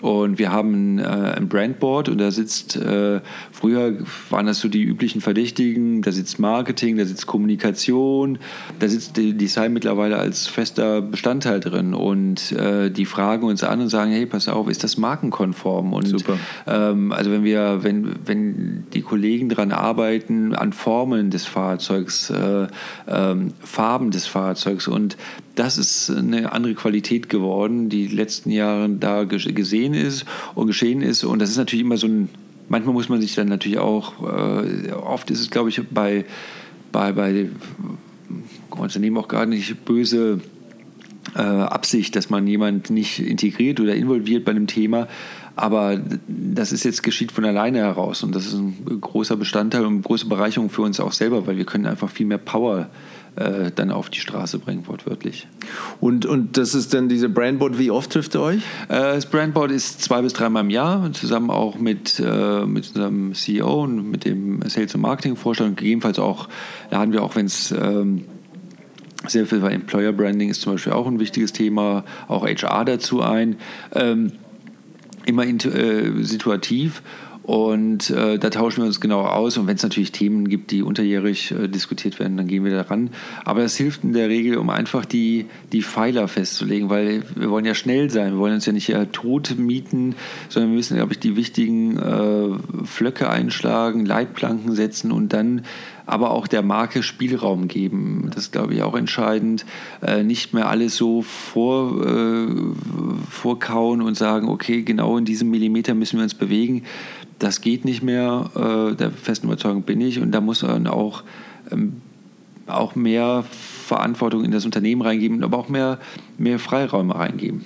Und wir haben äh, ein Brandboard und da sitzt, äh, früher waren das so die üblichen Verdächtigen, da sitzt Marketing, da sitzt Kommunikation, da sitzt Design mittlerweile als fester Bestandteil drin. Und äh, die fragen uns an und sagen, hey, pass auf, ist das markenkonform? Und Super. Ähm, also wenn wir, wenn, wenn die Kollegen daran arbeiten, an Formen des Fahrzeugs, äh, ähm, Farben des Fahrzeugs und das ist eine andere Qualität geworden, die, die letzten Jahre da gesehen ist und geschehen ist. Und das ist natürlich immer so ein, manchmal muss man sich dann natürlich auch, äh, oft ist es, glaube ich, bei, bei, bei Unternehmen auch gar nicht böse äh, Absicht, dass man jemand nicht integriert oder involviert bei einem Thema. Aber das ist jetzt geschieht von alleine heraus und das ist ein großer Bestandteil und eine große Bereicherung für uns auch selber, weil wir können einfach viel mehr Power äh, dann auf die Straße bringen, wortwörtlich. Und, und das ist dann diese Brandboard, wie oft trifft ihr euch? Äh, das Brandboard ist zwei bis dreimal im Jahr, zusammen auch mit, äh, mit unserem CEO und mit dem Sales- und Marketing-Vorstand. Gegebenenfalls auch, laden wir auch, wenn es ähm, sehr viel bei Employer Branding ist zum Beispiel auch ein wichtiges Thema, auch HR dazu ein. Ähm, immer in, äh, situativ Und äh, da tauschen wir uns genau aus. Und wenn es natürlich Themen gibt, die unterjährig äh, diskutiert werden, dann gehen wir daran. Aber das hilft in der Regel, um einfach die, die Pfeiler festzulegen, weil wir wollen ja schnell sein. Wir wollen uns ja nicht ja tot mieten, sondern wir müssen, glaube ich, die wichtigen äh, Flöcke einschlagen, Leitplanken setzen und dann aber auch der Marke Spielraum geben. Das ist, glaube ich, auch entscheidend. Äh, nicht mehr alles so vor, äh, vorkauen und sagen, okay, genau in diesem Millimeter müssen wir uns bewegen. Das geht nicht mehr. Äh, der festen Überzeugung bin ich. Und da muss man auch, ähm, auch mehr Verantwortung in das Unternehmen reingeben, aber auch mehr, mehr Freiräume reingeben.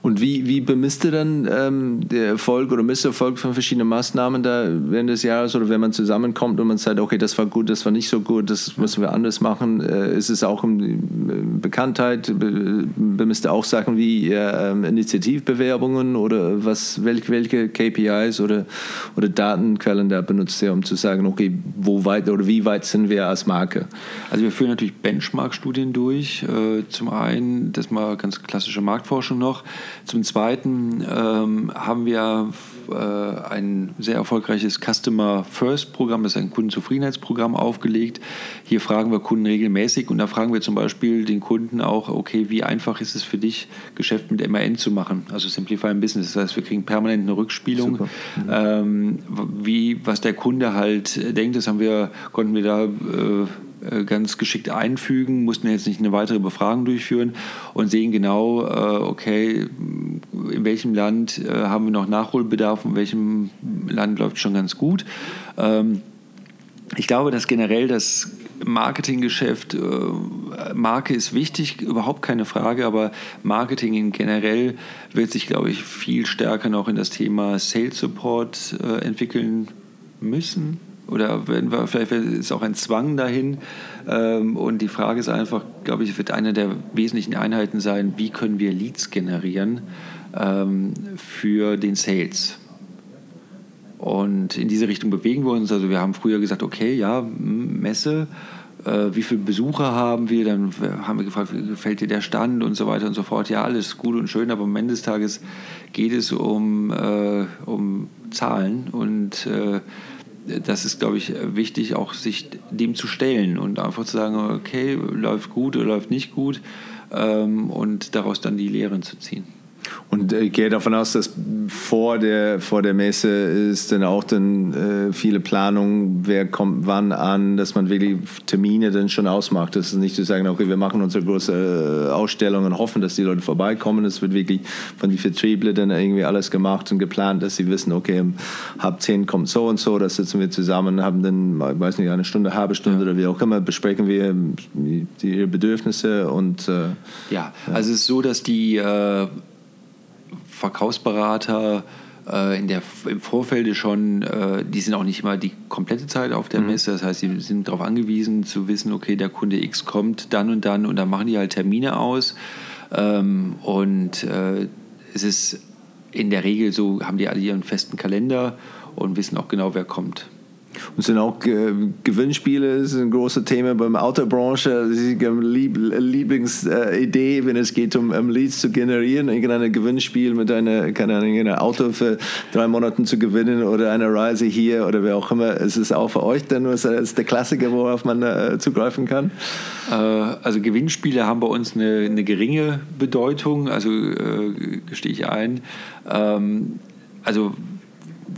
Und wie, wie bemisst du dann ähm, der Erfolg oder Misserfolg von verschiedenen Maßnahmen da während des Jahres oder wenn man zusammenkommt und man sagt, okay, das war gut, das war nicht so gut, das müssen wir anders machen? Äh, ist es auch um Bekanntheit? Bemisst du auch Sachen wie äh, Initiativbewerbungen oder was, welche, welche KPIs oder, oder Datenquellen da benutzt ihr, um zu sagen, okay, wo weit oder wie weit sind wir als Marke? Also wir führen natürlich Benchmark-Studien durch. Äh, zum einen, das mal ganz klassische Marktforschung noch. Zum Zweiten ähm, haben wir äh, ein sehr erfolgreiches Customer First Programm, das ist ein Kundenzufriedenheitsprogramm aufgelegt. Hier fragen wir Kunden regelmäßig und da fragen wir zum Beispiel den Kunden auch, okay, wie einfach ist es für dich, Geschäft mit MAN zu machen, also Simplifying Business. Das heißt, wir kriegen permanent eine Rückspielung, mhm. ähm, wie, was der Kunde halt denkt. Das haben wir, konnten wir da äh, ganz geschickt einfügen, mussten jetzt nicht eine weitere Befragung durchführen und sehen genau, äh, okay, in welchem Land äh, haben wir noch Nachholbedarf, in welchem Land läuft schon ganz gut. Ähm, ich glaube, dass generell das Marketinggeschäft, Marke ist wichtig, überhaupt keine Frage, aber Marketing generell wird sich, glaube ich, viel stärker noch in das Thema Sales Support entwickeln müssen oder werden wir, vielleicht ist auch ein Zwang dahin. Ähm, und die Frage ist einfach, glaube ich, wird eine der wesentlichen Einheiten sein, wie können wir Leads generieren ähm, für den Sales. Und in diese Richtung bewegen wir uns. Also wir haben früher gesagt, okay, ja, Messe, äh, wie viele Besucher haben wir? Dann haben wir gefragt, wie gefällt dir der Stand und so weiter und so fort. Ja, alles gut und schön, aber am Ende des Tages geht es um, äh, um Zahlen und äh, das ist, glaube ich, wichtig, auch sich dem zu stellen und einfach zu sagen, okay, läuft gut oder läuft nicht gut ähm, und daraus dann die Lehren zu ziehen. Und ich gehe davon aus, dass vor der, vor der Messe ist dann auch dann äh, viele Planungen, wer kommt wann an, dass man wirklich Termine dann schon ausmacht. Das ist nicht zu sagen, okay, wir machen unsere große äh, Ausstellung und hoffen, dass die Leute vorbeikommen. Es wird wirklich von den Vertriebler dann irgendwie alles gemacht und geplant, dass sie wissen, okay, um halb zehn kommt so und so, da sitzen wir zusammen, haben dann, ich weiß nicht, eine Stunde, halbe Stunde ja. oder wie auch immer, besprechen wir die, ihre Bedürfnisse und äh, ja, also es ist so, dass die äh, Verkaufsberater äh, in der, im Vorfeld schon, äh, die sind auch nicht immer die komplette Zeit auf der mhm. Messe. Das heißt, sie sind darauf angewiesen zu wissen, okay, der Kunde X kommt dann und dann und dann machen die halt Termine aus. Ähm, und äh, es ist in der Regel so, haben die alle ihren festen Kalender und wissen auch genau, wer kommt. Und sind auch äh, Gewinnspiele, ein großes Thema beim Autobranche. Das ist eine Lieb Lieblingsidee, wenn es geht, um, Leads zu generieren. Irgendein Gewinnspiel mit einer, keine Ahnung, ein Auto für drei Monate zu gewinnen oder eine Reise hier oder wer auch immer. Ist es auch für euch dann der Klassiker, worauf man äh, zugreifen kann? Äh, also Gewinnspiele haben bei uns eine, eine geringe Bedeutung, also äh, gestehe ich ein. Ähm, also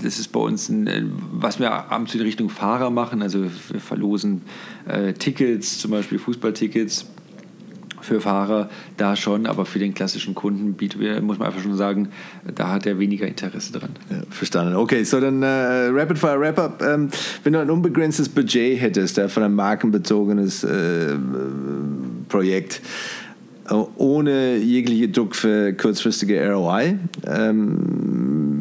das ist bei uns, ein, äh, was wir abends in Richtung Fahrer machen. Also wir verlosen äh, Tickets, zum Beispiel Fußballtickets für Fahrer, da schon, aber für den klassischen Kunden muss man einfach schon sagen, da hat er weniger Interesse dran. Ja, verstanden. Okay, so dann äh, Rapid Fire Wrap-Up. Ähm, wenn du ein unbegrenztes Budget hättest, äh, für ein markenbezogenes äh, Projekt, äh, ohne jegliche Druck für kurzfristige ROI, ähm,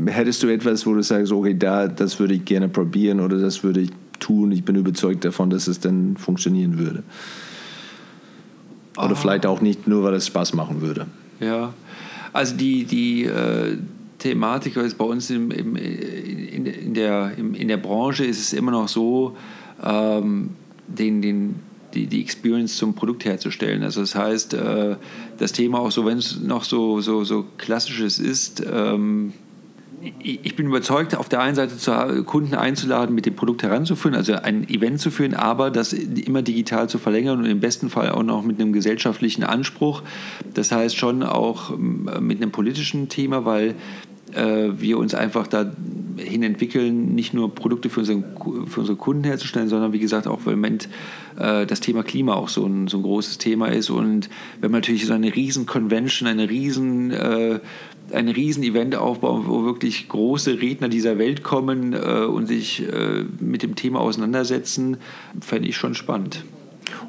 hättest du etwas, wo du sagst, okay, da, das würde ich gerne probieren oder das würde ich tun, ich bin überzeugt davon, dass es dann funktionieren würde? Oder oh. vielleicht auch nicht nur, weil es Spaß machen würde. Ja, also die, die äh, Thematik ist bei uns im, im, in, in, der, im, in der Branche ist es immer noch so, ähm, den, den, die, die Experience zum Produkt herzustellen. Also das heißt, äh, das Thema auch so, wenn es noch so, so, so klassisches ist, ähm, ich bin überzeugt, auf der einen Seite zu, Kunden einzuladen, mit dem Produkt heranzuführen, also ein Event zu führen, aber das immer digital zu verlängern und im besten Fall auch noch mit einem gesellschaftlichen Anspruch. Das heißt schon auch mit einem politischen Thema, weil äh, wir uns einfach dahin entwickeln, nicht nur Produkte für, unseren, für unsere Kunden herzustellen, sondern wie gesagt auch, weil im Moment äh, das Thema Klima auch so ein, so ein großes Thema ist. Und wenn man natürlich so eine riesen Convention, eine riesen äh, ein Riesen-Event aufbauen, wo wirklich große Redner dieser Welt kommen äh, und sich äh, mit dem Thema auseinandersetzen, fände ich schon spannend.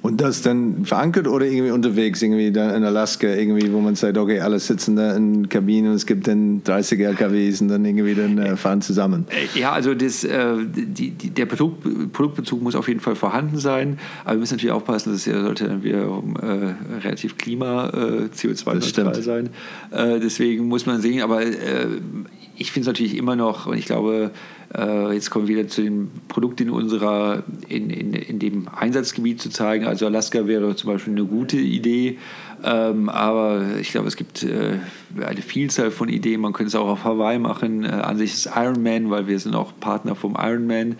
Und das dann verankert oder irgendwie unterwegs, irgendwie da in Alaska, irgendwie, wo man sagt, okay, alle sitzen da in Kabinen und es gibt dann 30 LKWs und dann irgendwie dann äh, fahren zusammen. Äh, ja, also das, äh, die, die, der Produkt, Produktbezug muss auf jeden Fall vorhanden sein, aber wir müssen natürlich aufpassen, dass es ja sollte dann wieder äh, relativ klima äh, CO2-neutral sein. Deswegen muss man sehen, aber ich finde es natürlich immer noch, und ich glaube, äh, jetzt kommen wir wieder zu den Produkten in unserer, in, in, in dem Einsatzgebiet zu zeigen. Also Alaska wäre zum Beispiel eine gute Idee, ähm, aber ich glaube, es gibt äh, eine Vielzahl von Ideen. Man könnte es auch auf Hawaii machen. Äh, an sich ist Ironman, weil wir sind auch Partner vom Ironman.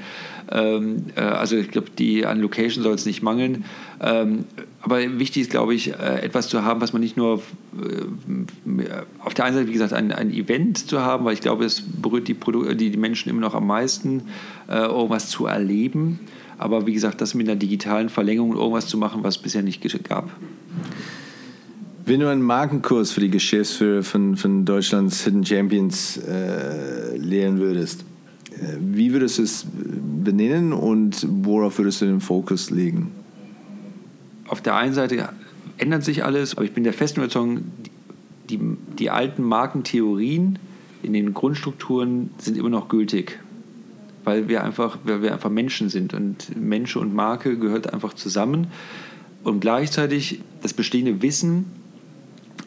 Ähm, äh, also ich glaube, an Location soll es nicht mangeln. Ähm, aber wichtig ist, glaube ich, äh, etwas zu haben, was man nicht nur äh, auf der einen Seite, wie gesagt, ein, ein Event zu haben, weil ich glaube, es berührt die, Produ die, die Menschen immer noch am meisten, äh, irgendwas zu erleben. Aber wie gesagt, das mit einer digitalen Verlängerung irgendwas zu machen, was es bisher nicht gab. Wenn du einen Markenkurs für die Geschäftsführer von, von Deutschlands Hidden Champions äh, lehren würdest, äh, wie würdest du es benennen und worauf würdest du den Fokus legen? Auf der einen Seite ändert sich alles, aber ich bin der festen Überzeugung, die, die alten Markentheorien in den Grundstrukturen sind immer noch gültig. Weil wir einfach, weil wir einfach Menschen sind und Mensch und Marke gehört einfach zusammen. Und gleichzeitig das bestehende Wissen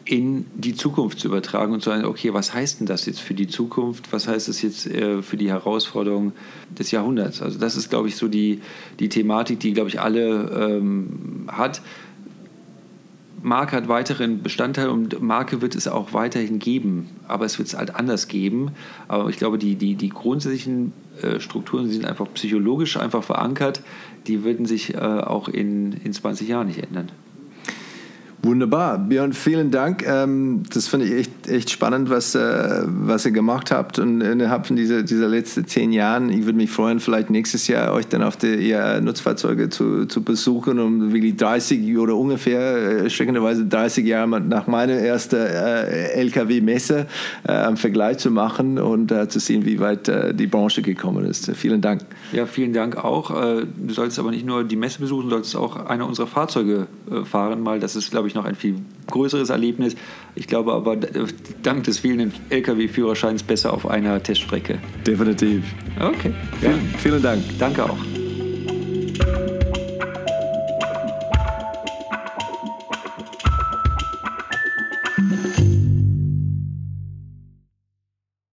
in die Zukunft zu übertragen und zu sagen, okay, was heißt denn das jetzt für die Zukunft? Was heißt das jetzt äh, für die Herausforderungen des Jahrhunderts? Also das ist, glaube ich, so die, die Thematik, die, glaube ich, alle ähm, hat. Marke hat weiteren Bestandteil und Marke wird es auch weiterhin geben, aber es wird es halt anders geben. Aber ich glaube, die, die, die grundsätzlichen äh, Strukturen sind einfach psychologisch einfach verankert, die würden sich äh, auch in, in 20 Jahren nicht ändern. Wunderbar. Björn, vielen Dank. Ähm, das finde ich echt, echt spannend, was, äh, was ihr gemacht habt und innerhalb von dieser, dieser letzten zehn Jahren. Ich würde mich freuen, vielleicht nächstes Jahr euch dann auf die Nutzfahrzeuge zu, zu besuchen, um wirklich 30 oder ungefähr, äh, streckenderweise 30 Jahre nach meiner ersten äh, LKW-Messe einen Vergleich zu machen und zu sehen, wie weit die Branche gekommen ist. Vielen Dank. Ja, vielen Dank auch. Du solltest aber nicht nur die Messe besuchen, du solltest auch einer unserer Fahrzeuge fahren, mal. Das ist, glaube ich, noch ein viel größeres Erlebnis. Ich glaube aber, äh, dank des fehlenden Lkw-Führerscheins besser auf einer Teststrecke. Definitiv. Okay. Ja. Vielen, vielen Dank. Danke auch.